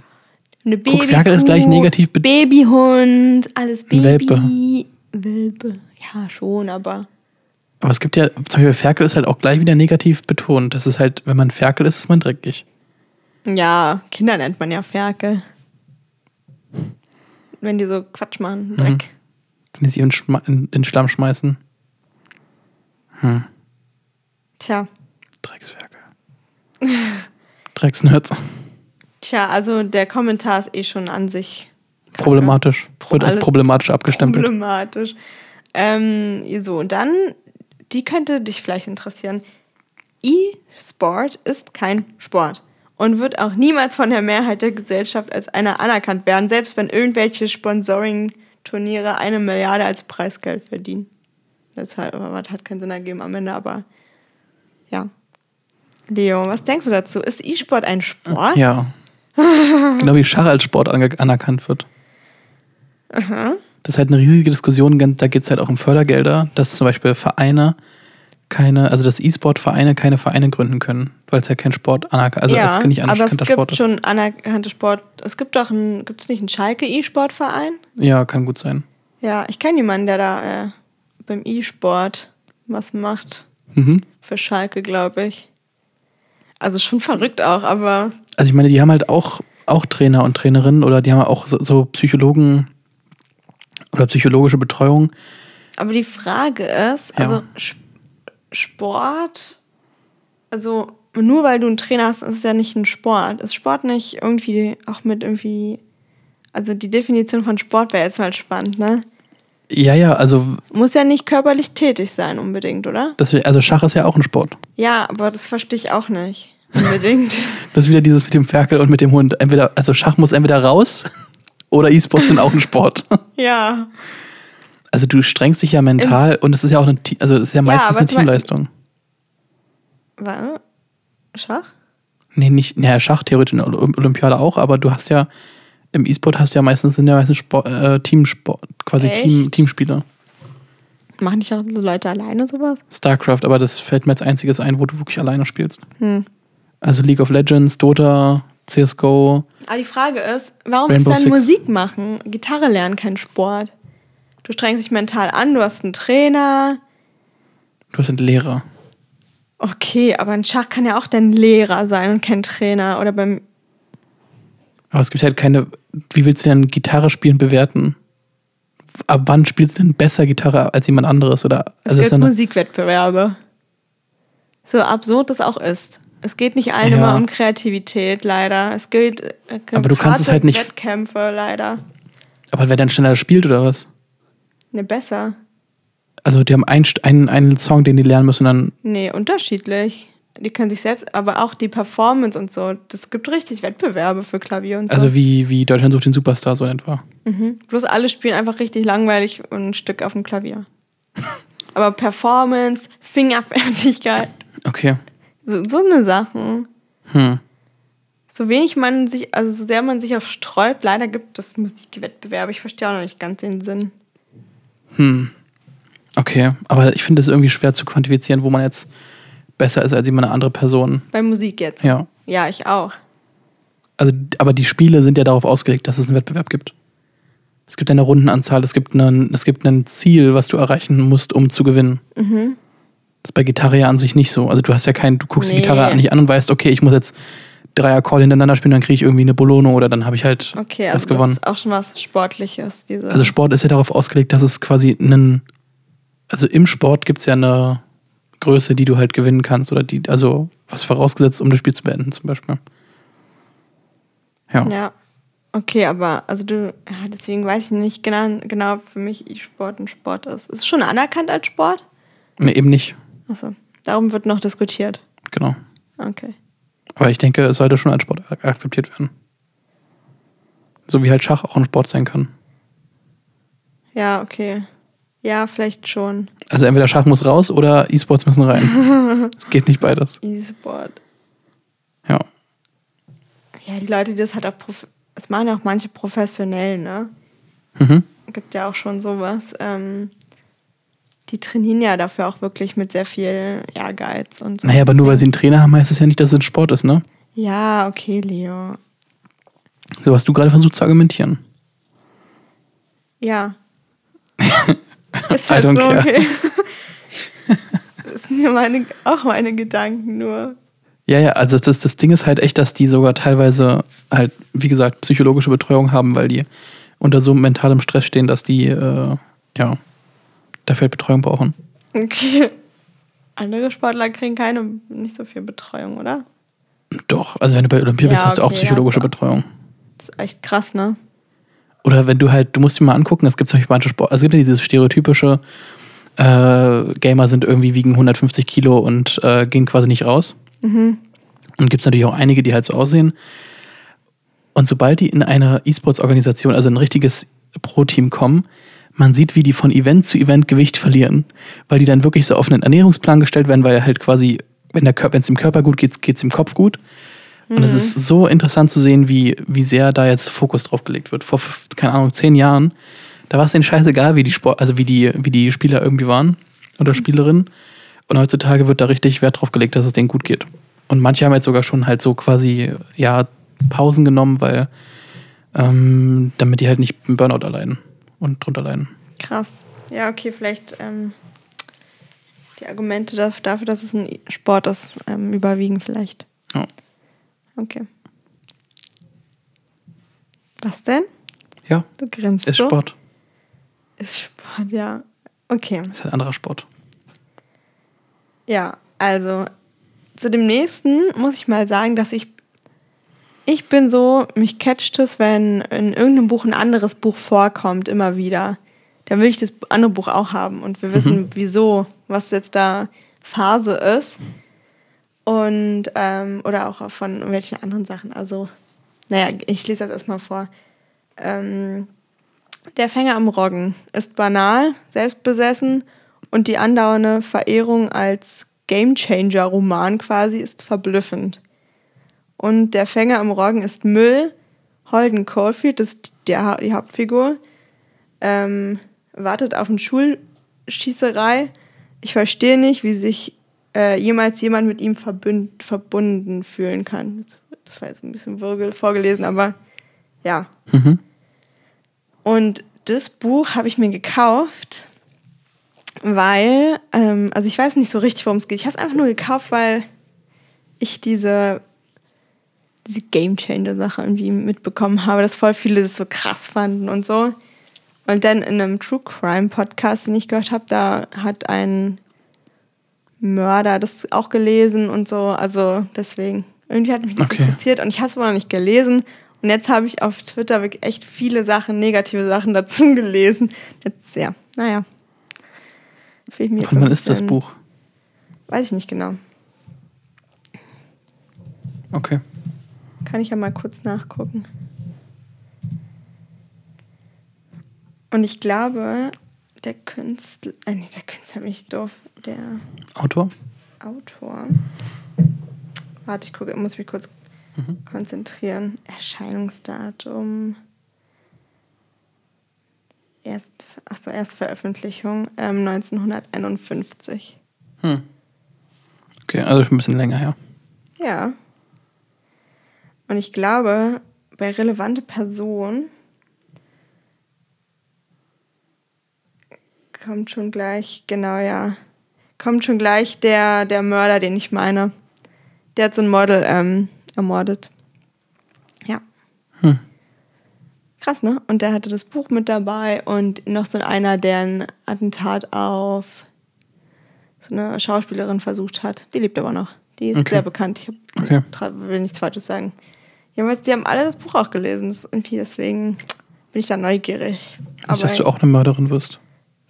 Eine Guck, Ferkel ist gleich negativ Babyhund, alles Baby. Welpe. Welpe. Ja, schon, aber. Aber es gibt ja, zum Beispiel Ferkel ist halt auch gleich wieder negativ betont. Das ist halt, wenn man Ferkel ist, ist man dreckig. Ja, Kinder nennt man ja Ferkel. Wenn die so Quatsch Mhm. machen, Dreck. Wenn die sich in, in, in den Schlamm schmeißen. Tja. Drecksferkel. [laughs] Drecksnerds. Tja, also der Kommentar ist eh schon an sich Problematisch. Wird als problematisch abgestempelt. problematisch. Ähm, so, und dann, die könnte dich vielleicht interessieren. E-Sport ist kein Sport und wird auch niemals von der Mehrheit der Gesellschaft als einer anerkannt werden, selbst wenn irgendwelche Sponsoring-Turniere eine Milliarde als Preisgeld verdienen. Das hat, keinen Sinn ergeben am Ende, aber ja. Leo, was denkst du dazu? Ist E-Sport ein Sport? Ja. [laughs] genau wie Schach als Sport anerkannt wird. Das ist halt eine riesige Diskussion, da geht es halt auch um Fördergelder, dass zum Beispiel Vereine keine, also dass E-Sport-Vereine keine Vereine gründen können, weil es ja kein Sport anerkannt, also als nicht aber es gibt Sport ist. schon anerkannte Sport. Es gibt doch einen, gibt es nicht einen Schalke E-Sportverein? Ja, kann gut sein. Ja, ich kenne jemanden, der da äh, beim E-Sport was macht. Mhm. Für Schalke, glaube ich. Also schon verrückt auch, aber Also ich meine, die haben halt auch, auch Trainer und Trainerinnen oder die haben auch so, so Psychologen oder psychologische Betreuung. Aber die Frage ist, also Sp- Sport, also nur weil du einen Trainer hast, ist es ja nicht ein Sport. Ist Sport nicht irgendwie auch mit irgendwie, also die Definition von Sport wäre jetzt mal spannend, ne? Ja, ja, also, Muss ja nicht körperlich tätig sein unbedingt, oder? das, also Schach ist ja auch ein Sport. Ja, aber das verstehe ich auch nicht unbedingt. [laughs] Das ist wieder dieses mit dem Ferkel und mit dem Hund. Entweder, also Schach muss entweder raus oder E-Sports sind auch ein Sport. [laughs] ja. Also du strengst dich ja mental und es ist ja auch eine, also es ist ja meistens aber eine Teamleistung. Was? Schach? Nee, nicht, naja, Schach theoretisch in Olymp- Olympiade auch, aber du hast ja, im E-Sport hast du ja meistens, sind ja meistens Sport, äh, Teamsport, quasi Echt? Team, Teamspieler. Machen nicht auch so Leute alleine sowas? StarCraft, aber das fällt mir als einziges ein, wo du wirklich alleine spielst. Hm. Also League of Legends, Dota, CSGO. Aber die Frage ist, warum Rainbow ist dann Six. Musik machen, Gitarre lernen kein Sport? Du strengst dich mental an, du hast einen Trainer. Du sind Lehrer. Okay, aber ein Schach kann ja auch dein Lehrer sein und kein Trainer. Oder beim. Aber es gibt halt keine. Wie willst du denn Gitarre spielen bewerten? Ab wann spielst du denn besser Gitarre als jemand anderes? Oder Es also gibt Musikwettbewerbe. So absurd das auch ist. Es geht nicht allen Ja. immer um Kreativität, leider. Es geht. äh, Aber du kannst es halt nicht- Wettkämpfe, leider. aber wer dann schneller spielt oder was? Ne, besser. Also die haben einen, einen, einen Song, den die lernen müssen und dann. Nee, unterschiedlich. Die können sich selbst, aber auch die Performance und so. Das gibt richtig Wettbewerbe für Klavier und so. Also wie, wie Deutschland sucht den Superstar so etwa. Mhm. Bloß alle spielen einfach richtig langweilig und ein Stück auf dem Klavier. [laughs] aber Performance, Fingerfertigkeit, Okay. So, so eine Sachen. Hm. So wenig man sich, also so sehr man sich auf sträubt, leider gibt es Musikwettbewerbe. Ich verstehe auch noch nicht ganz den Sinn. Hm. Okay. Aber ich finde es irgendwie schwer zu quantifizieren, wo man jetzt besser ist als jemand eine andere Person. Bei Musik jetzt? Ja. Ja, ich auch. Also, aber die Spiele sind ja darauf ausgelegt, dass es einen Wettbewerb gibt. Es gibt eine Rundenanzahl, es gibt, einen, es gibt ein Ziel, was du erreichen musst, um zu gewinnen. Mhm. Das ist bei Gitarre ja an sich nicht so. Also du hast ja kein, du guckst Nee. die Gitarre nicht an und weißt, okay, ich muss jetzt drei Akkorde hintereinander spielen, dann kriege ich irgendwie eine Bolono oder dann habe ich halt Okay, was also das gewonnen. ist auch schon was Sportliches. Diese Also Sport ist ja darauf ausgelegt, dass es quasi einen, also im Sport gibt es ja eine Größe, die du halt gewinnen kannst oder die, also was vorausgesetzt, um das Spiel zu beenden zum Beispiel. Ja. Ja. Okay, aber also du, ja, deswegen weiß ich nicht genau, genau für mich E-Sport ein Sport ist. Ist es schon anerkannt als Sport? Nee, eben nicht. Achso, darum wird noch diskutiert. Genau. Okay. Aber ich denke, es sollte schon als Sport ak- akzeptiert werden. So wie halt Schach auch ein Sport sein kann. Ja, okay. Ja, vielleicht schon. Also entweder Schach muss raus oder E-Sports müssen rein. [laughs] Es geht nicht beides. E-Sport. Ja. Ja, die Leute, die das halt auch, prof das machen ja auch manche professionell, ne? Mhm. Gibt ja auch schon sowas. Ähm, die trainieren ja dafür auch wirklich mit sehr viel Ehrgeiz und so. Naja, aber nur weil sie einen Trainer haben, heißt es ja nicht, dass es ein Sport ist, ne? Ja, okay, Leo. So hast du gerade versucht zu argumentieren. Ja. [laughs] Ist halt so, care. okay. [laughs] Das sind ja meine, auch meine Gedanken nur. Ja, ja, also das, das Ding ist halt echt, dass die sogar teilweise halt, wie gesagt, psychologische Betreuung haben, weil die unter so mentalem Stress stehen, dass die, äh, ja, dafür Betreuung brauchen. Okay. Andere Sportler kriegen keine, nicht so viel Betreuung, oder? Doch, also wenn du bei Olympia bist, Ja, hast du auch okay, psychologische. Betreuung. Das ist echt krass, ne? Oder wenn du halt, du musst dir mal angucken, es gibt zum Beispiel manche Sport, also es gibt ja dieses stereotypische, äh, Gamer sind irgendwie wiegen 150 Kilo und äh, gehen quasi nicht raus. Und gibt es natürlich auch einige, die halt so aussehen. Und sobald die in eine E-Sports-Organisation, also ein richtiges Pro-Team kommen, man sieht, wie die von Event zu Event Gewicht verlieren, weil die dann wirklich so auf einen Ernährungsplan gestellt werden, weil halt quasi, wenn es dem Körper gut geht, geht es dem Kopf gut. Und es ist so interessant zu sehen, wie, wie sehr da jetzt Fokus drauf gelegt wird. Vor, keine Ahnung, zehn Jahren, da war es denen scheißegal, wie die Sport, also wie die, wie die Spieler irgendwie waren oder Spielerinnen. Und heutzutage wird da richtig Wert drauf gelegt, dass es denen gut geht. Und manche haben jetzt sogar schon halt so quasi, ja, Pausen genommen, weil, ähm, damit die halt nicht einen Burnout erleiden und drunter leiden. Krass. Ja, okay, vielleicht ähm, die Argumente daf- dafür, dass es ein Sport ist, ähm, überwiegen vielleicht. Ja. Okay. Was denn? Ja, Du grinst ist so? Sport. Ist Sport, ja. Okay. Ist halt anderer Sport. Ja, also zu dem nächsten muss ich mal sagen, dass ich ich bin so, mich catcht es, wenn in irgendeinem Buch ein anderes Buch vorkommt, immer wieder. Dann will ich das andere Buch auch haben und wir wissen, wieso, was jetzt da Phase ist. Und, ähm, oder auch von welchen anderen Sachen. Also, naja, ich lese das erstmal vor. Ähm, der Fänger am Roggen ist banal, selbstbesessen und die andauernde Verehrung als Gamechanger-Roman quasi ist verblüffend. Und der Fänger am Roggen ist Müll. Holden Caulfield ist der, die Hauptfigur. Ähm, wartet auf eine Schulschießerei. Ich verstehe nicht, wie sich äh, jemals jemand mit ihm verbünd, verbunden fühlen kann. Das, das war jetzt ein bisschen würgel vorgelesen, aber ja. Mhm. Und das Buch habe ich mir gekauft, weil, ähm, also ich weiß nicht so richtig, worum es geht. Ich habe es einfach nur gekauft, weil ich diese, diese Game Changer-Sache irgendwie mitbekommen habe, dass voll viele das so krass fanden und so. Und dann in einem True Crime Podcast, den ich gehört habe, da hat ein Mörder das auch gelesen und so. Also deswegen, irgendwie hat mich das Okay. interessiert und ich habe es aber noch nicht gelesen. Und jetzt habe ich auf Twitter wirklich echt viele Sachen, negative Sachen dazu [laughs] gelesen. Jetzt, ja, naja. Von wann ist das Buch? Weiß ich nicht genau. Okay. Kann ich ja mal kurz nachgucken. Und ich glaube, der Künstler, äh, nee, der Künstler bin ich doof, der Autor? Autor. Warte, ich gucke, muss mich kurz konzentrieren. Erscheinungsdatum. Erst, achso, Erstveröffentlichung ähm, 1951. Hm. Okay, also schon ein bisschen länger her. Ja. Und ich glaube, bei relevante Person kommt schon gleich, genau ja, kommt schon gleich der, der Mörder, den ich meine. Der hat so ein Model ähm, ermordet. Ja. Hm. Krass, ne? Und der hatte das Buch mit dabei und noch so einer, der ein Attentat auf so eine Schauspielerin versucht hat. Die lebt aber noch. Die ist Okay. sehr bekannt. Ich hab, Okay. will nichts Falsches sagen. Jedenfalls, die haben alle das Buch auch gelesen. Das irgendwie deswegen bin ich da neugierig. Nicht, dass du auch eine Mörderin wirst.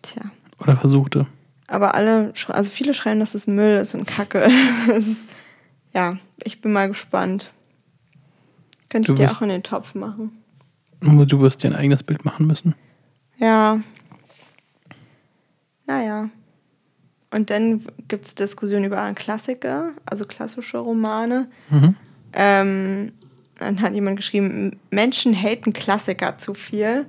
Tja. Oder versuchte. Aber alle, also viele schreiben, dass es Müll ist und Kacke. [laughs] Ist, ja, ich bin mal gespannt. Könnte ich dir auch in den Topf machen. Du wirst dir ein eigenes Bild machen müssen. Ja. Naja. Und dann gibt es Diskussionen über Klassiker, also klassische Romane. Mhm. Ähm, dann hat jemand geschrieben, Menschen haten Klassiker zu viel.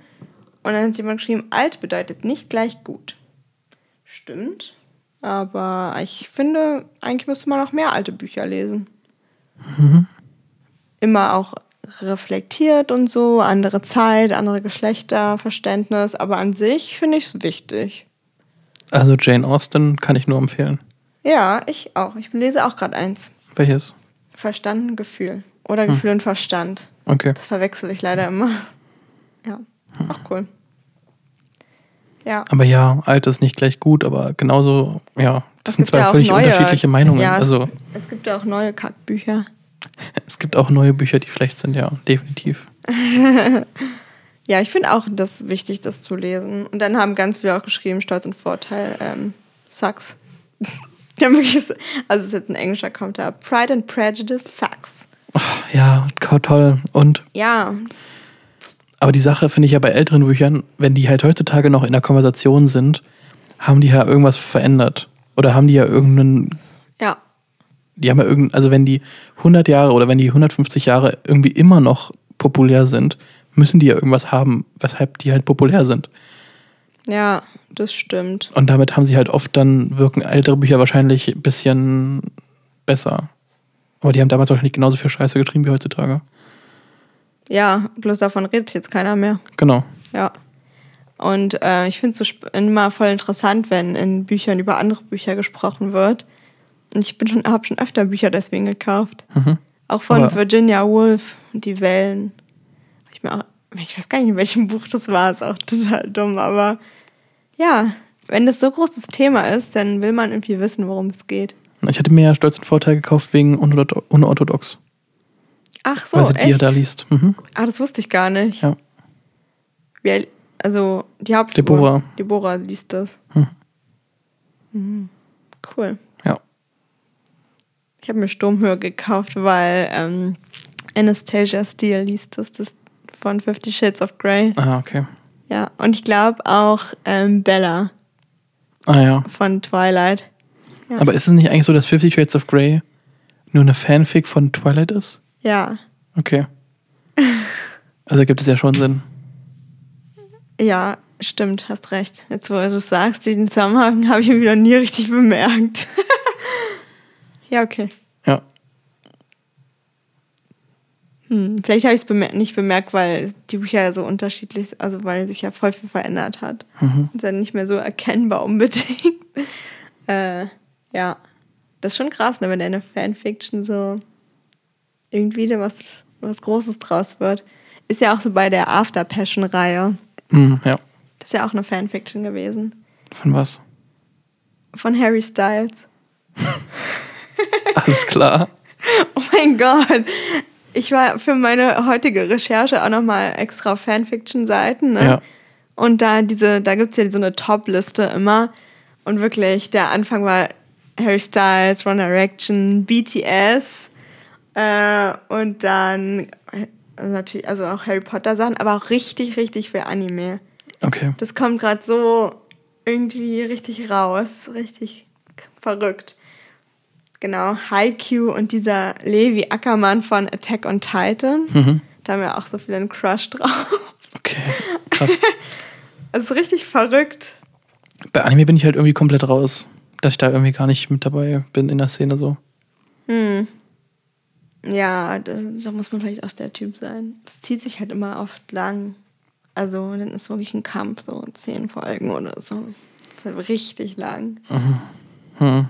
Und dann hat jemand geschrieben, alt bedeutet nicht gleich gut. Stimmt. Aber ich finde, eigentlich müsste man noch mehr alte Bücher lesen. Immer auch reflektiert und so, andere Zeit, andere Geschlechterverständnis. Aber an sich finde ich es wichtig. Also Jane Austen kann ich nur empfehlen. Ja, ich auch. Ich lese auch gerade eins. Welches? Verstand und Gefühl. Oder Gefühl und Verstand. Okay. Das verwechsel ich leider immer. Ja, auch cool. Ja. Aber ja, alt ist nicht gleich gut, aber genauso, ja, das Es sind zwei ja völlig neue- unterschiedliche Meinungen. Ja, es- also Es gibt ja auch neue Kackbücher. [laughs] es gibt auch neue Bücher, die schlecht sind, ja, definitiv. [laughs] Ja, ich finde auch das wichtig, das zu lesen. Und dann haben ganz viele auch geschrieben, Stolz und Vorteil, ähm, sucks. [laughs] Also es ist jetzt ein englischer Kommentar. Pride and Prejudice sucks. Ja, ka- toll. Und, Ja, aber die Sache finde ich ja bei älteren Büchern, wenn die halt heutzutage noch in der Konversation sind, haben die ja irgendwas verändert. Oder haben die ja irgendeinen, ja, die haben ja irgendein, also wenn die 100 Jahre oder wenn die 150 Jahre irgendwie immer noch populär sind, müssen die ja irgendwas haben, weshalb die halt populär sind. ja, das stimmt. Und damit haben sie halt oft dann, wirken ältere Bücher wahrscheinlich ein bisschen besser. Aber die haben damals wahrscheinlich genauso viel Scheiße geschrieben wie heutzutage. Ja, bloß davon redet jetzt keiner mehr. Genau. Ja. Und äh, ich finde es so immer voll interessant, wenn in Büchern über andere Bücher gesprochen wird. Und ich bin schon, habe schon öfter Bücher deswegen gekauft. Mhm. Auch von Aber- Virginia Woolf, Die Wellen. Ich, mir auch, ich weiß gar nicht, in welchem Buch das war, ist auch total dumm, aber ja, wenn das so großes Thema ist, dann will man irgendwie wissen, worum es geht. Ich hatte mir ja Stolz und Vorteil gekauft wegen Unortho- Unorthodox. Ach so, weil sie die ja echt? da liest. Mhm. Ah, das wusste ich gar nicht. Ja. Wie, also die Hauptfigur. Deborah. Deborah liest das. Hm. Mhm. Cool. Ja. Ich habe mir Sturmhöhe gekauft, weil ähm, Anastasia Steele liest das, das von Fifty Shades of Grey. Ah, okay. Ja, und ich glaube auch ähm, Bella Ah ja. von Twilight. Ja. Aber ist es nicht eigentlich so, dass Fifty Shades of Grey nur eine Fanfic von Twilight ist? Ja, Okay. [laughs] Also gibt es ja schon Sinn. ja, stimmt, hast recht. Jetzt, wo du es sagst, den Zusammenhang [laughs] habe ich mir wieder nie richtig bemerkt. [laughs] ja, okay. Ja. Hm, vielleicht habe ich es bemer nicht bemerkt, weil die Bücher ja so unterschiedlich sind, also weil sich ja voll viel verändert hat. Mhm. Ist ja nicht mehr so erkennbar unbedingt. äh, ja, das ist schon krass, ne, wenn eine Fanfiction so irgendwie da was, was Großes draus wird. Ist ja auch so bei der After Passion-Reihe. Mhm, ja. Das ist ja auch eine Fanfiction gewesen. Von was? Von Harry Styles. [laughs] Alles klar. [laughs] Oh mein Gott. Ich war für meine heutige Recherche auch nochmal extra auf Fanfiction-Seiten. Ne? Ja. Und da diese, da gibt es ja so eine Top-Liste immer. Und wirklich, der Anfang war Harry Styles, One Direction, BTS äh, und dann äh, natürlich, also auch Harry Potter Sachen, aber auch richtig, richtig viel Anime. Okay. Das kommt gerade so irgendwie richtig raus, richtig verrückt. Genau, Haikyuu und dieser Levi Ackermann von Attack on Titan. Mhm. Da haben wir auch so viel einen Crush drauf. Okay. Krass. [laughs] Es ist richtig verrückt. Bei Anime bin ich halt irgendwie komplett raus. Dass ich da irgendwie gar nicht mit dabei bin in der Szene so. Hm. Ja, da, muss man vielleicht auch der Typ sein. Das zieht sich halt immer oft lang. Also, dann ist wirklich ein Kampf, so zehn Folgen oder so. Das ist halt richtig lang. Hm.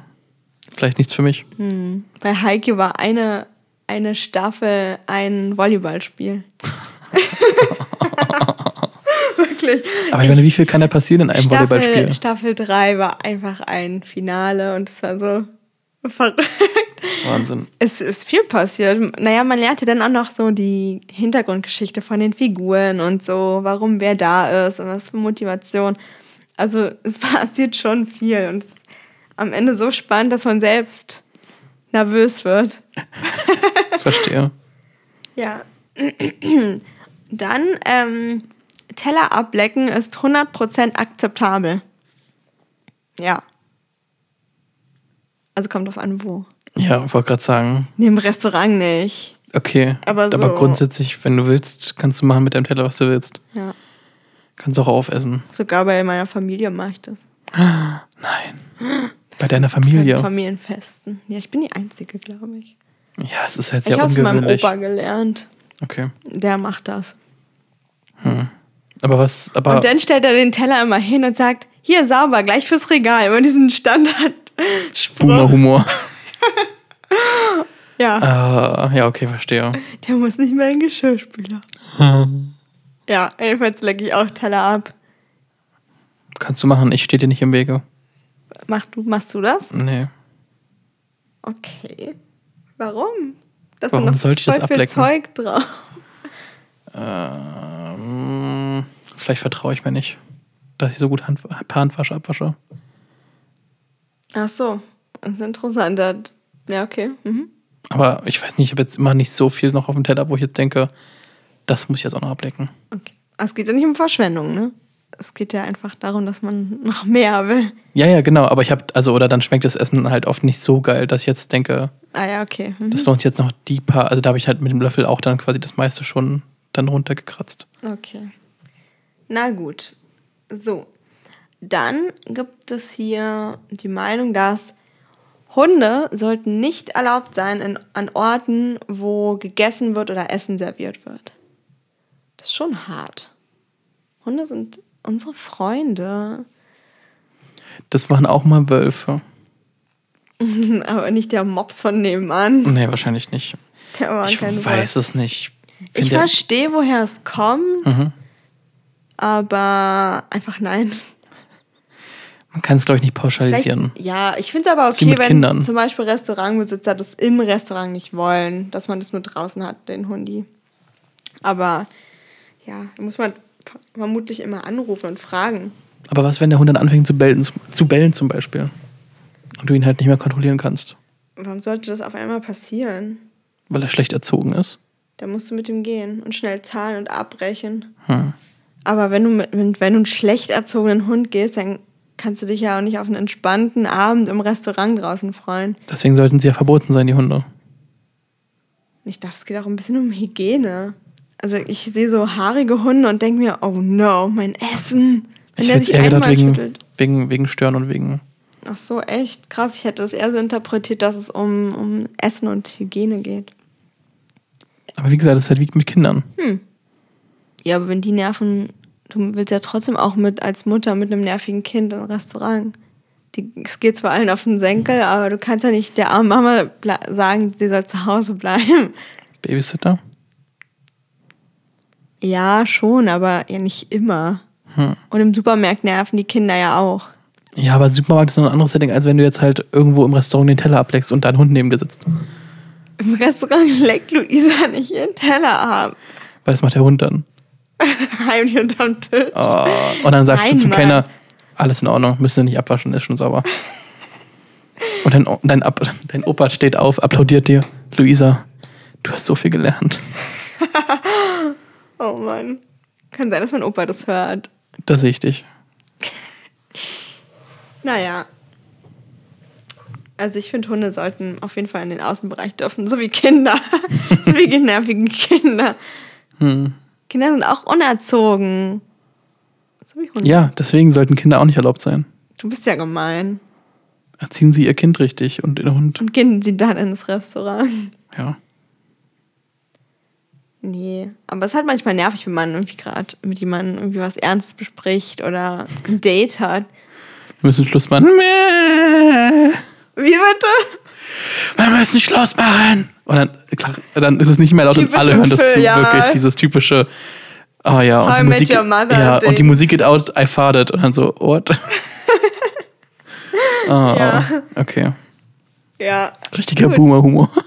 Vielleicht nichts für mich. Hm. Bei Heike war eine, eine Staffel ein Volleyballspiel. [laughs] [laughs] Wirklich. Aber ich meine, wie viel kann da passieren in einem Volleyballspiel? Staffel 3 war einfach ein Finale und es war so verrückt. Wahnsinn. Es ist viel passiert. Naja, man lernte dann auch noch so die Hintergrundgeschichte von den Figuren und so, warum wer da ist und was für Motivation. Also es [laughs] passiert schon viel und es ist am Ende so spannend, dass man selbst nervös wird. Verstehe. [laughs] Ja. [clears throat] Dann ähm, Teller ablecken ist 100% akzeptabel. Ja. Also kommt drauf an, wo. Ja, wollte gerade sagen. Nee, im Restaurant nicht. Okay. Aber so- Aber grundsätzlich, wenn du willst, kannst du machen mit deinem Teller, was du willst. Ja. Kannst auch aufessen. Sogar bei meiner Familie mache ich das. [gasps] Nein. Bei deiner Bei Familie. Familienfesten. Ja, ich bin die Einzige, glaube ich. Ja, es ist halt Ich sehr habe es von meinem ungewöhnlich. Opa gelernt. Okay. Der macht das. Aber was, aber Und dann stellt er den Teller immer hin und sagt, hier sauber, gleich fürs Regal. Immer diesen Standardspruch. Boomer-Humor. [laughs] Ja, Ah, ja, okay, verstehe. der muss nicht mehr in den Geschirrspüler. Ja, jedenfalls lecke ich auch Teller ab. Kannst du machen, ich stehe dir nicht im Wege. Mach du, machst du das? Nee. Okay. Warum? Da Warum sollte ich das ablecken? Zeug drauf. Ähm, vielleicht vertraue ich mir nicht, dass ich so gut Hand, per Handwasche abwasche. Ach so, das ist interessant. Ja, okay. Mhm. Aber ich weiß nicht, ich habe jetzt immer nicht so viel noch auf dem Teller, wo ich jetzt denke, das muss ich jetzt auch noch ablecken. okay. Aber es geht ja nicht um Verschwendung, ne? Es geht ja einfach darum, dass man noch mehr will. Ja, ja, genau, aber ich habe, also, oder dann schmeckt das Essen halt oft nicht so geil, dass ich jetzt denke, Ah ja, okay. Mhm. das lohnt jetzt noch die paar, also da habe ich halt mit dem Löffel auch dann quasi das meiste schon dann runtergekratzt. Okay. Na gut. So. Dann gibt es hier die Meinung, dass Hunde sollten nicht erlaubt sein in, an Orten, wo gegessen wird oder Essen serviert wird. Das ist schon hart. Hunde sind unsere Freunde, Das waren auch mal Wölfe. [laughs] aber nicht der Mops von nebenan. Nee, wahrscheinlich nicht. Der war Ich weiß es nicht. Ich verstehe, woher es kommt, Mhm. aber einfach nein. Man kann es, glaube ich, nicht Vielleicht, pauschalisieren. ja, ich finde es aber okay, wenn Kindern. zum Beispiel Restaurantbesitzer das im Restaurant nicht wollen, dass man das nur draußen hat, den Hundi. Aber ja, da muss man ver- vermutlich immer anrufen und fragen. Aber was, wenn der Hund dann anfängt zu bellen, zu bellen zum Beispiel? Und du ihn halt nicht mehr kontrollieren kannst, Warum sollte das auf einmal passieren? weil er schlecht erzogen ist? Da musst du mit ihm gehen und schnell zahlen und abbrechen. Hm. Aber wenn du, mit, wenn, du einen schlecht erzogenen Hund gehst, dann kannst du dich ja auch nicht auf einen entspannten Abend im Restaurant draußen freuen. Deswegen sollten sie ja verboten sein, die Hunde. Ich dachte, es geht auch ein bisschen um Hygiene. Also ich sehe so haarige Hunde und denke mir, oh no, mein Essen. Wenn Ich der sich einmal wegen, schüttelt. wegen, wegen Stören und wegen. Ach so, echt? Krass, ich hätte es eher so interpretiert, dass es um, um Essen und Hygiene geht. Aber wie gesagt, das ist halt wie mit Kindern. Ja, aber wenn die nerven, du willst ja trotzdem auch mit als Mutter mit einem nervigen Kind im Restaurant. Die, es geht zwar allen auf den Senkel, aber du kannst ja nicht der armen Mama sagen, sie soll zu Hause bleiben. Babysitter? Ja, schon, aber ja nicht immer. Hm. Und im Supermarkt nerven die Kinder ja auch. Ja, aber Supermarkt ist noch ein anderes Setting, als wenn du jetzt halt irgendwo im Restaurant den Teller ableckst und dein Hund neben dir sitzt. Im Restaurant leckt Luisa nicht ihren Teller ab. Weil das macht der Hund dann. [laughs] Heimlich unterm Tisch. Oh. Und dann sagst Nein, du zum. Kellner, alles in Ordnung, müssen Sie nicht abwaschen, ist schon sauber. [laughs] Und dein, dein, dein Opa steht auf, applaudiert dir. Luisa, du hast so viel gelernt. [laughs] Oh Mann. Kann sein, dass mein Opa das hört. Da sehe ich dich. Naja. Also ich finde, Hunde sollten auf jeden Fall in den Außenbereich dürfen, so wie Kinder. [laughs] so wie nervigen Kinder. Hm. Kinder sind auch unerzogen. So wie Hunde. Ja, deswegen sollten Kinder auch nicht erlaubt sein. Du bist ja gemein. Erziehen Sie Ihr Kind richtig und den Hund. Und gehen sie dann ins Restaurant. Ja. Nee, aber es ist halt manchmal nervig, wenn man irgendwie gerade mit jemandem irgendwie was Ernstes bespricht oder ein Date hat. Wir müssen Schluss machen. Wie bitte? Wir müssen Schluss machen. Und dann, klar, dann ist es nicht mehr laut und Typische alle hören das zu. Film, ja. Wirklich, dieses typische. Ah ja, und How die Musik, ja, Ding. und die Musik geht out, I farted. Und dann so, what? [laughs] ah, Ja. okay. Ja. Richtiger. Boomer-Humor. [laughs]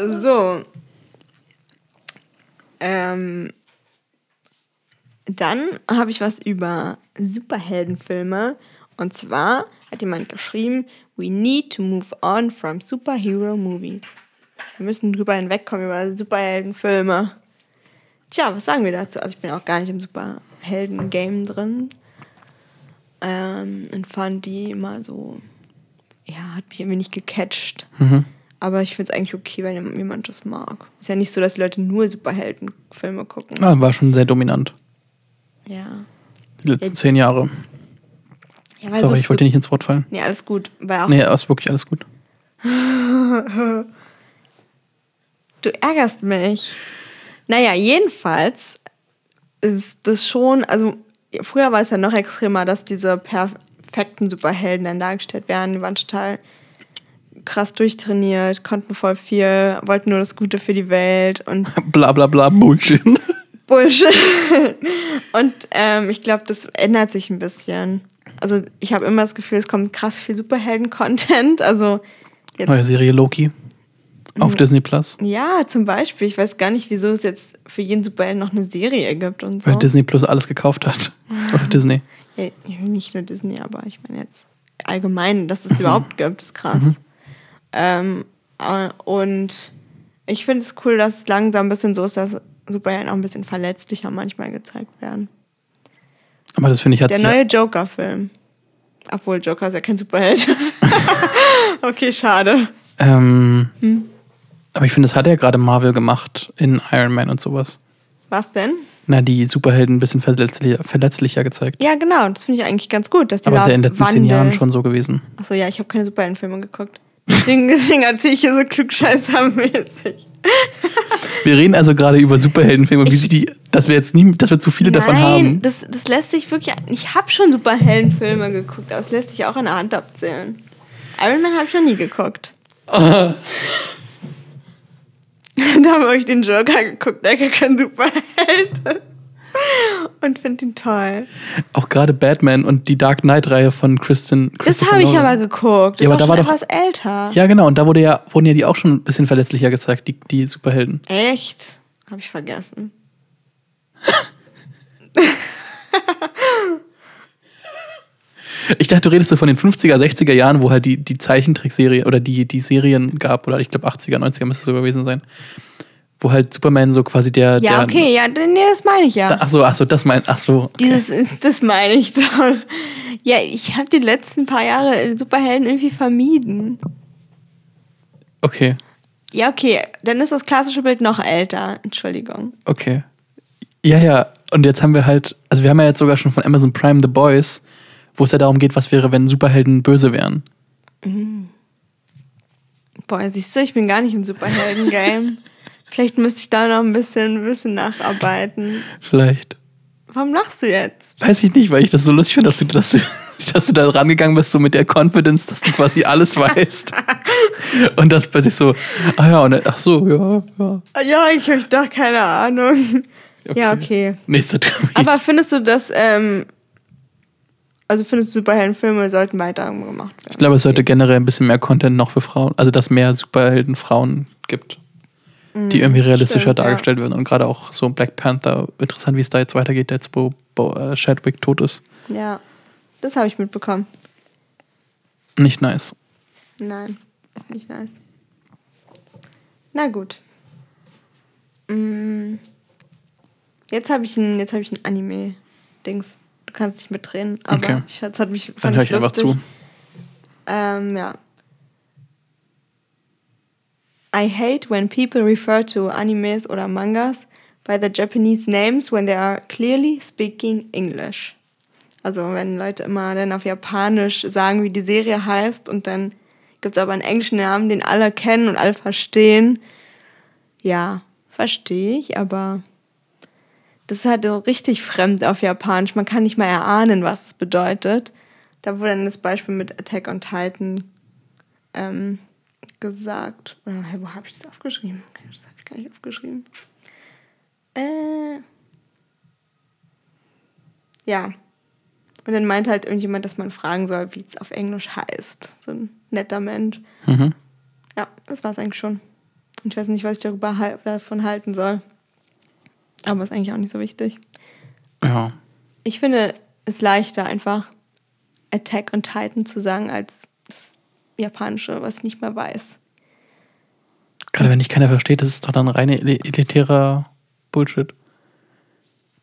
So. Ähm, dann habe ich was über Superheldenfilme. Und zwar hat jemand geschrieben, we need to move on from superhero movies. Wir müssen drüber hinwegkommen über Superheldenfilme. Tja, was sagen wir dazu? Also ich bin auch gar nicht im Superhelden-Game drin. Ähm, und fand die immer so, ja, hat mich irgendwie nicht gecatcht. Mhm. Aber ich finde es eigentlich okay, wenn jemand das mag. Ist ja nicht so, dass die Leute nur Superheldenfilme gucken. Ah, war schon sehr dominant. Ja. Die letzten zehn Jahre. ja Sorry, so, ich wollte dir nicht ins Wort fallen. Nee, alles gut. Weil auch, Nee, ist wirklich alles gut. [laughs] Du ärgerst mich. Naja, jedenfalls ist das schon, also früher war es ja noch extremer, dass diese perfekten Superhelden dann dargestellt werden. Die waren total krass durchtrainiert, konnten voll viel, wollten nur das Gute für die Welt und [laughs] Bla bla bla, Bullshit. Bullshit. [laughs] Und ähm, ich glaube, das ändert sich ein bisschen. Also ich habe immer das Gefühl, es kommt krass viel Superhelden-Content. [laughs] Also jetzt, Neue Serie Loki. Auf Disney Plus. ja, zum Beispiel. Ich weiß gar nicht, wieso es jetzt für jeden Superhelden noch eine Serie gibt und so. Weil Disney Plus alles gekauft hat. [laughs] Oder Disney. Ja, nicht nur Disney, aber ich meine jetzt allgemein, dass es überhaupt gibt, ist krass. Ähm, äh, und ich finde es cool, dass es langsam ein bisschen so ist, dass Superhelden auch ein bisschen verletzlicher manchmal gezeigt werden. Aber das finde ich hat Der neue Joker-Film. Obwohl Joker ist ja kein Superheld. [laughs] okay, schade. Ähm, Hm. Aber ich finde, das hat ja gerade Marvel gemacht in Iron Man und sowas. Was denn? Na, die Superhelden ein bisschen verletzlicher, verletzlicher gezeigt. Ja, genau, das finde ich eigentlich ganz gut, dass die Aber es ist ja in den letzten zehn. Jahren schon so gewesen. Achso, ja, ich habe keine Superheldenfilme geguckt. Deswegen, [laughs] deswegen erzähle ich hier so klugscheißermäßig. Wir reden also gerade über Superheldenfilme und wie sie die, dass wir jetzt nie, dass wir zu viele davon Nein, haben. Das, das lässt sich wirklich. Ich habe schon Superheldenfilme geguckt, aber es lässt sich auch an der Hand abzählen. Iron Man habe ich noch nie geguckt. [laughs] [laughs] da habe ich den Joker geguckt, der kein Superheld ist. Und finde ihn toll. Auch gerade Batman und die Dark Knight-Reihe von Kristen. Das habe ich aber geguckt. Das Ja, aber da war schon doch- etwas älter. Ja, genau. Und da wurde ja, wurden ja die auch schon ein bisschen verletzlicher gezeigt, die, die Superhelden. Echt? Habe ich vergessen. Ich dachte, du redest so von den 50er, 60er Jahren, wo halt die, die Zeichentrickserie oder die, die Serien gab, oder ich glaube 80er, 90er müsste es sogar gewesen sein. Wo halt Superman so quasi der. Ja, der, okay, ja, nee, das meine ich ja. Ach so, ach so, das mein, ach so. Okay. Dieses ist, das meine ich doch. Ja, ich habe die letzten paar Jahre Superhelden irgendwie vermieden. okay, Ja, okay, dann ist das klassische Bild noch älter. Entschuldigung. okay. Ja, ja. Und jetzt haben wir halt, also wir haben ja jetzt sogar schon von Amazon Prime The Boys, wo es ja darum geht, was wäre, wenn Superhelden böse wären. Boah, siehst du, ich bin gar nicht im Superhelden-Game. [laughs] Vielleicht müsste ich da noch ein bisschen, ein bisschen nacharbeiten. Vielleicht. Warum lachst du jetzt? Weiß ich nicht, weil ich das so lustig finde, dass du, dass du, [laughs] dass du da rangegangen bist, so mit der Confidence, dass du quasi alles weißt. [laughs] und das plötzlich so, ah ja, und ach so, ja, ja. Ja, ich habe doch keine Ahnung. Ja, okay. Nächster Tweet. Aber findest du, dass, ähm, also findest du, Superheldenfilme sollten weiter gemacht werden? ich glaube, es sollte generell ein bisschen mehr Content noch für Frauen, also dass mehr Superhelden Frauen gibt, die irgendwie realistischer stimmt, ja. dargestellt werden. Und gerade auch so Black Panther, interessant, wie es da jetzt weitergeht, jetzt wo, wo äh, Chadwick tot ist. Ja, das habe ich mitbekommen. Nicht nice. Nein, ist nicht nice. Na gut. Mm. Jetzt habe ich ein, jetzt habe ich ein Anime-Dings. Du kannst dich mitdrehen, aber Okay. ich, das hat mich. Dann höre ich einfach lustig. zu. Ähm, ja. I hate when people refer to animes oder mangas by the Japanese names when they are clearly speaking English. Also wenn Leute immer dann auf Japanisch sagen, wie die Serie heißt und dann gibt es aber einen englischen Namen, den alle kennen und alle verstehen. Ja, verstehe ich, aber das ist halt so richtig fremd auf Japanisch. Man kann nicht mal erahnen, was es bedeutet. Da wurde dann das Beispiel mit Attack on Titan ähm, gesagt. Oder hä, wo habe ich das aufgeschrieben? Das habe ich gar nicht aufgeschrieben. Äh. Ja. Und dann meinte halt irgendjemand, dass man fragen soll, wie es auf Englisch heißt. So ein netter Mensch. Mhm. Ja, das war es eigentlich schon. Ich weiß nicht, was ich darüber hal- davon halten soll. Aber ist eigentlich auch nicht so wichtig. Ja. Ich finde es leichter, einfach Attack on Titan zu sagen, als Japanische, was ich nicht mehr weiß. Gerade wenn dich keiner versteht, das ist doch dann reine el- elitärer Bullshit.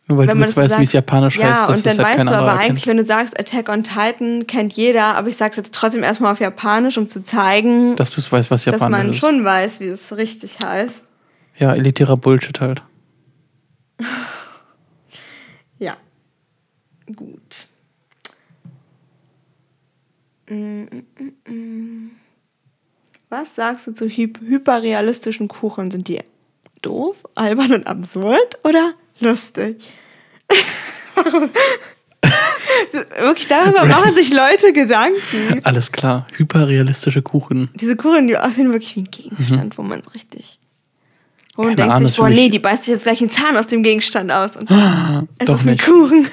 Nur weil Wenn du jetzt weißt, wie es japanisch ja, heißt, dass und dann halt weißt du aber eigentlich, kennt. wenn du sagst, Attack on Titan kennt jeder, aber ich sag's jetzt trotzdem erstmal auf Japanisch, um zu zeigen, Dass du es weißt, was dass japanisch man ist. schon weiß, wie es richtig heißt. Ja, elitärer Bullshit halt. [laughs] Ja. Gut. Mm, mm, mm, mm. Was sagst du zu hyp hyperrealistischen Kuchen? Sind die doof, albern und absurd oder lustig? [laughs] Wirklich, darüber [laughs] machen sich Leute Gedanken. Alles klar. Hyperrealistische Kuchen. Diese Kuchen, die aussehen wirklich wie ein Gegenstand, wo man richtig. Wo man denkt Ahnung, sich, boah, nee, die beißt sich jetzt gleich einen Zahn aus dem Gegenstand aus. Und [gasps] es Doch ist ein nicht. Kuchen.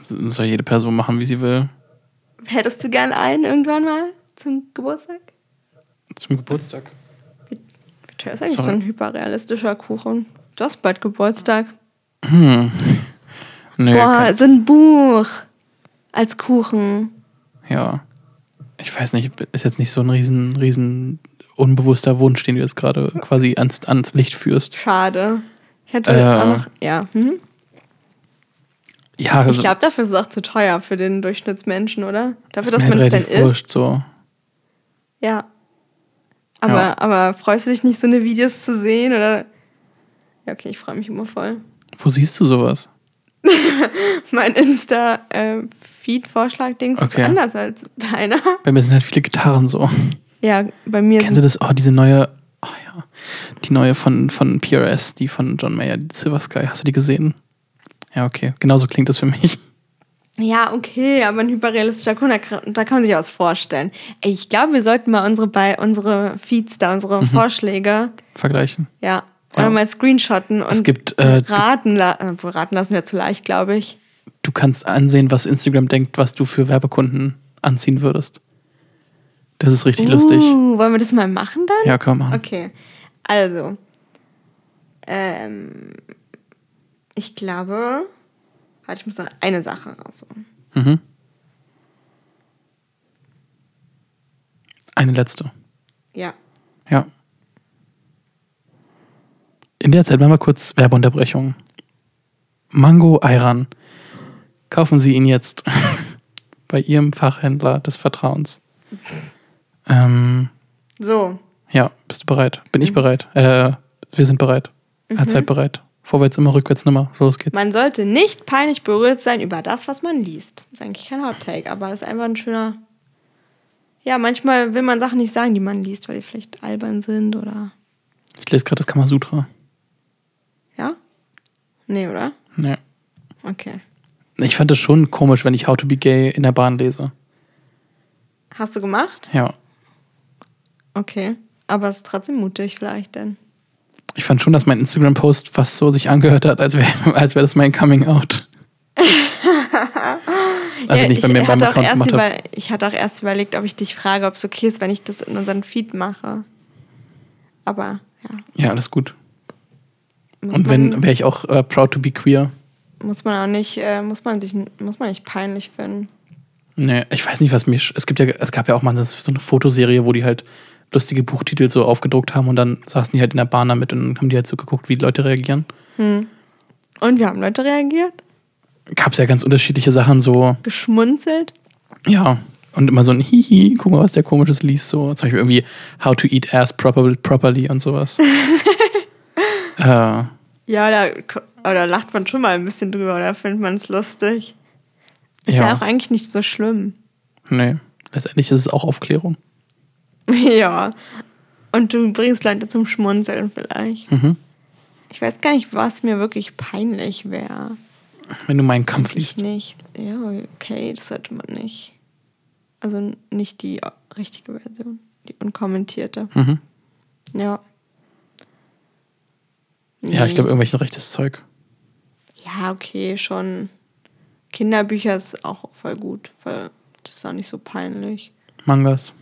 Soll jede Person machen, wie sie will. Hättest du gern einen irgendwann mal zum Geburtstag? Zum Geburtstag. Teuer ist eigentlich Sorry. so ein hyperrealistischer Kuchen? Du hast bald Geburtstag. Hm. Nee, Boah, so ein Buch als Kuchen. ja. Ich weiß nicht, ist jetzt nicht so ein riesen, riesen unbewusster Wunsch, den du jetzt gerade quasi ans, ans Licht führst. Schade. Ich hätte Äh. auch noch, ja. Hm? Ja, also Ich glaube, dafür ist es auch zu teuer für den Durchschnittsmenschen, oder? Dafür, dass man es denn isst. so. Ja. Aber, Ja. aber freust du dich nicht, so eine Videos zu sehen? Oder? Ja, okay, ich freue mich immer voll. Wo siehst du sowas? [laughs] Mein Insta-Feed-Vorschlag-Dings Okay. ist anders als deiner. Bei mir sind halt viele Gitarren so. Ja, bei mir Kennst du das? Oh, diese neue, oh ja, die neue von, von PRS, die von John Mayer, die Silver Sky. Hast du die gesehen? Ja, okay. Genauso klingt das für mich. Ja, okay, aber ein hyperrealistischer Kuchen, da, kann- man sich was vorstellen. Ey, ich glaube, wir sollten mal unsere, bei, unsere Feeds da, unsere Vorschläge, Vergleichen. ja, oder Mhm. Ja. mal screenshotten und Es gibt, äh, raten, la obwohl raten lassen wir zu leicht, glaube ich. Du kannst ansehen, was Instagram denkt, was du für Werbekunden anziehen würdest. Das ist richtig lustig. Uh, wollen wir das mal machen dann? Ja, kann man machen. Okay, also, ähm, ich glaube, warte, ich muss noch eine Sache raussuchen. Mhm. Eine letzte. Ja, Ja. In der Zeit machen wir kurz Werbeunterbrechung. Mango Ayran. Kaufen Sie ihn jetzt [laughs] bei Ihrem Fachhändler des Vertrauens. Ähm, so, ja, bist du bereit? Bin Mhm. ich bereit? Äh, wir sind bereit. Allzeit bereit. Vorwärts immer, rückwärts nimmer. So, los geht's. Man sollte nicht peinlich berührt sein über das, was man liest. Ist eigentlich kein Hot Take, aber ist einfach ein schöner. Ja, manchmal will man Sachen nicht sagen, die man liest, weil die vielleicht albern sind oder. Ich lese gerade das Kamasutra. Ja? Nee, oder? Nee. Okay. Ich fand es schon komisch, wenn ich How to be Gay in der Bahn lese. Hast du gemacht? Ja. Okay. Aber es ist trotzdem mutig, vielleicht denn. Ich fand schon, dass mein Instagram-Post fast so sich angehört hat, als wäre [laughs] als wär das mein Coming-out. [laughs] also Ja, nicht bei mir beim Account gemacht über, ich hatte auch erst überlegt, ob ich dich frage, ob es okay ist, wenn ich das in unseren Feed mache. Aber ja. Ja, alles gut. Muss Und wenn, wäre ich auch äh, proud to be queer. muss man auch nicht, äh, muss man sich muss man nicht peinlich finden. Nee, ich weiß nicht, was mir. Es gibt ja, es gab ja auch mal das, so eine Fotoserie, wo die halt lustige Buchtitel so aufgedruckt haben und dann saßen die halt in der Bahn damit und dann haben die halt so geguckt, wie die Leute reagieren. Und wie haben Leute reagiert? Gab es ja ganz unterschiedliche Sachen, so, Geschmunzelt? ja. Und immer so ein Hihi, guck mal, was der komisches liest. So, zum Beispiel irgendwie How to eat ass proper, properly und sowas. [laughs] äh, Ja, da, oder lacht man schon mal ein bisschen drüber oder findet man es lustig. Ist ja. Ja. auch eigentlich nicht so schlimm. Nee. Letztendlich ist es auch Aufklärung. [laughs] ja. Und du bringst Leute zum Schmunzeln vielleicht. Mhm. Ich weiß gar nicht, was mir wirklich peinlich wäre. Wenn du meinen Kampf Ich liest. nicht. Ja, okay, das sollte man nicht. Also nicht die richtige Version, die unkommentierte. Mhm. Ja. Ja, ich Nee. glaube, irgendwelchen rechtes Zeug. Ja, okay, schon. Kinderbücher ist auch voll gut, weil das ist auch nicht so peinlich. Mangas.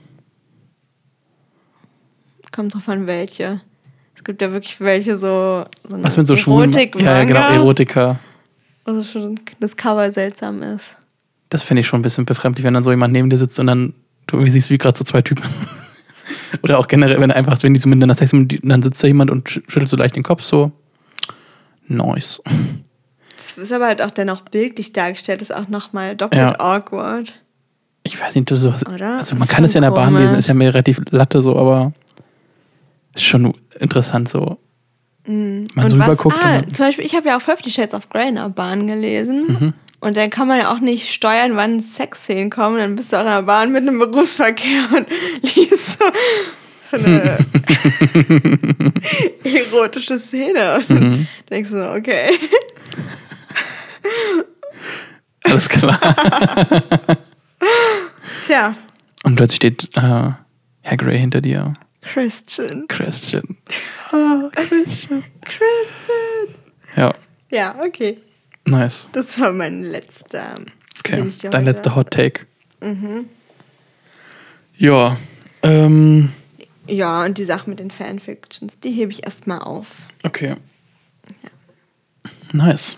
Kommt drauf an, welche. Es gibt ja wirklich welche so. so Was mit so schwulen... Erotik Ja, ja, genau, Erotika. Wo schon das Cover seltsam ist. Das fände ich schon ein bisschen befremdlich, wenn dann so jemand neben dir sitzt und dann du irgendwie siehst, wie gerade so zwei Typen. [laughs] Oder auch generell, wenn du einfach, wenn die so miteinander Sex und dann sitzt da jemand und sch- schüttelt so leicht den Kopf, so. Nice. Das ist aber halt auch dennoch bildlich dargestellt, ist auch nochmal doppelt Ja. awkward. Ich weiß nicht, du sowas. Oder? Also man kann es ja in der Bahn lesen, ist ja mir relativ latte so, aber ist schon interessant so. Man so Und was, rüberguckt ah, und zum Beispiel, ich habe ja auch Fifty Shades of Grey in der Bahn gelesen. Mhm. Und dann kann man ja auch nicht steuern, wann Sexszenen kommen. Dann bist du auch in der Bahn mit einem Berufsverkehr [laughs] und liest so, so eine [laughs] erotische Szene. Und Mhm. denkst du, so, okay. alles klar. [laughs] Tja, Und plötzlich steht äh, Herr Grey hinter dir. Christian. Christian. Ah, [laughs] Christian. Christian. Ja, Ja, okay. nice. Das war mein letzter. Okay, dein letzter Hot Take. Ja, ähm, Ja, und die Sache mit den Fanfictions, die hebe ich erstmal auf. okay. Nice.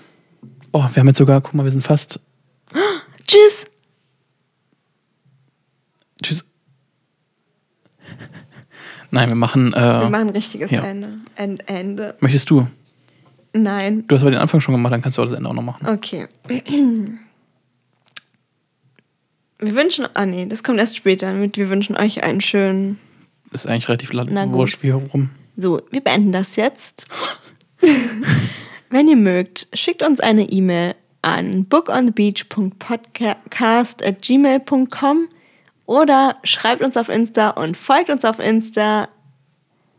Oh, wir haben jetzt sogar, guck mal, wir sind fast. [gasps] Tschüss! Tschüss. Nein, wir machen. Äh, Wir machen ein richtiges ja. Ende. End, Ende. möchtest du? Nein. Du hast aber den Anfang schon gemacht, dann kannst du auch das Ende auch noch machen. Okay. [clears throat] Wir wünschen. Ah, nee, das kommt erst später. Mit wir wünschen euch einen schönen. Ist eigentlich relativ wurscht, wie rum. So, wir beenden das jetzt. [laughs] Wenn ihr mögt, schickt uns eine E-Mail an bookonthebeach.podcast.gmail.com oder schreibt uns auf Insta und folgt uns auf Insta.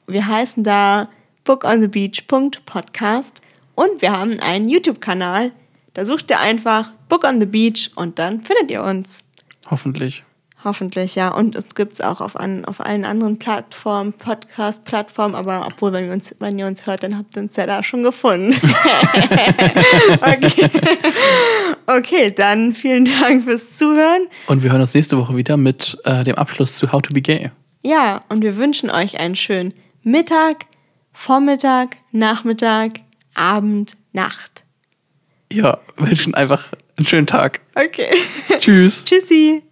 Wir heißen da bookonthebeach.podcast und wir haben einen YouTube-Kanal. Da sucht ihr einfach Book on the Beach und dann findet ihr uns. Hoffentlich. Hoffentlich, ja. Und es gibt es auch auf, an, auf allen anderen Plattformen, Podcast-Plattformen, aber obwohl, wenn ihr, uns, wenn ihr uns hört, dann habt ihr uns ja da schon gefunden. [laughs] okay. okay, dann vielen Dank fürs Zuhören. Und wir hören uns nächste Woche wieder mit äh, dem Abschluss zu How to Be Gay. Ja, und wir wünschen euch einen schönen Mittag, Vormittag, Nachmittag, Abend, Nacht. Ja, wünschen einfach einen schönen Tag. Okay. Tschüss. [laughs] Tschüssi.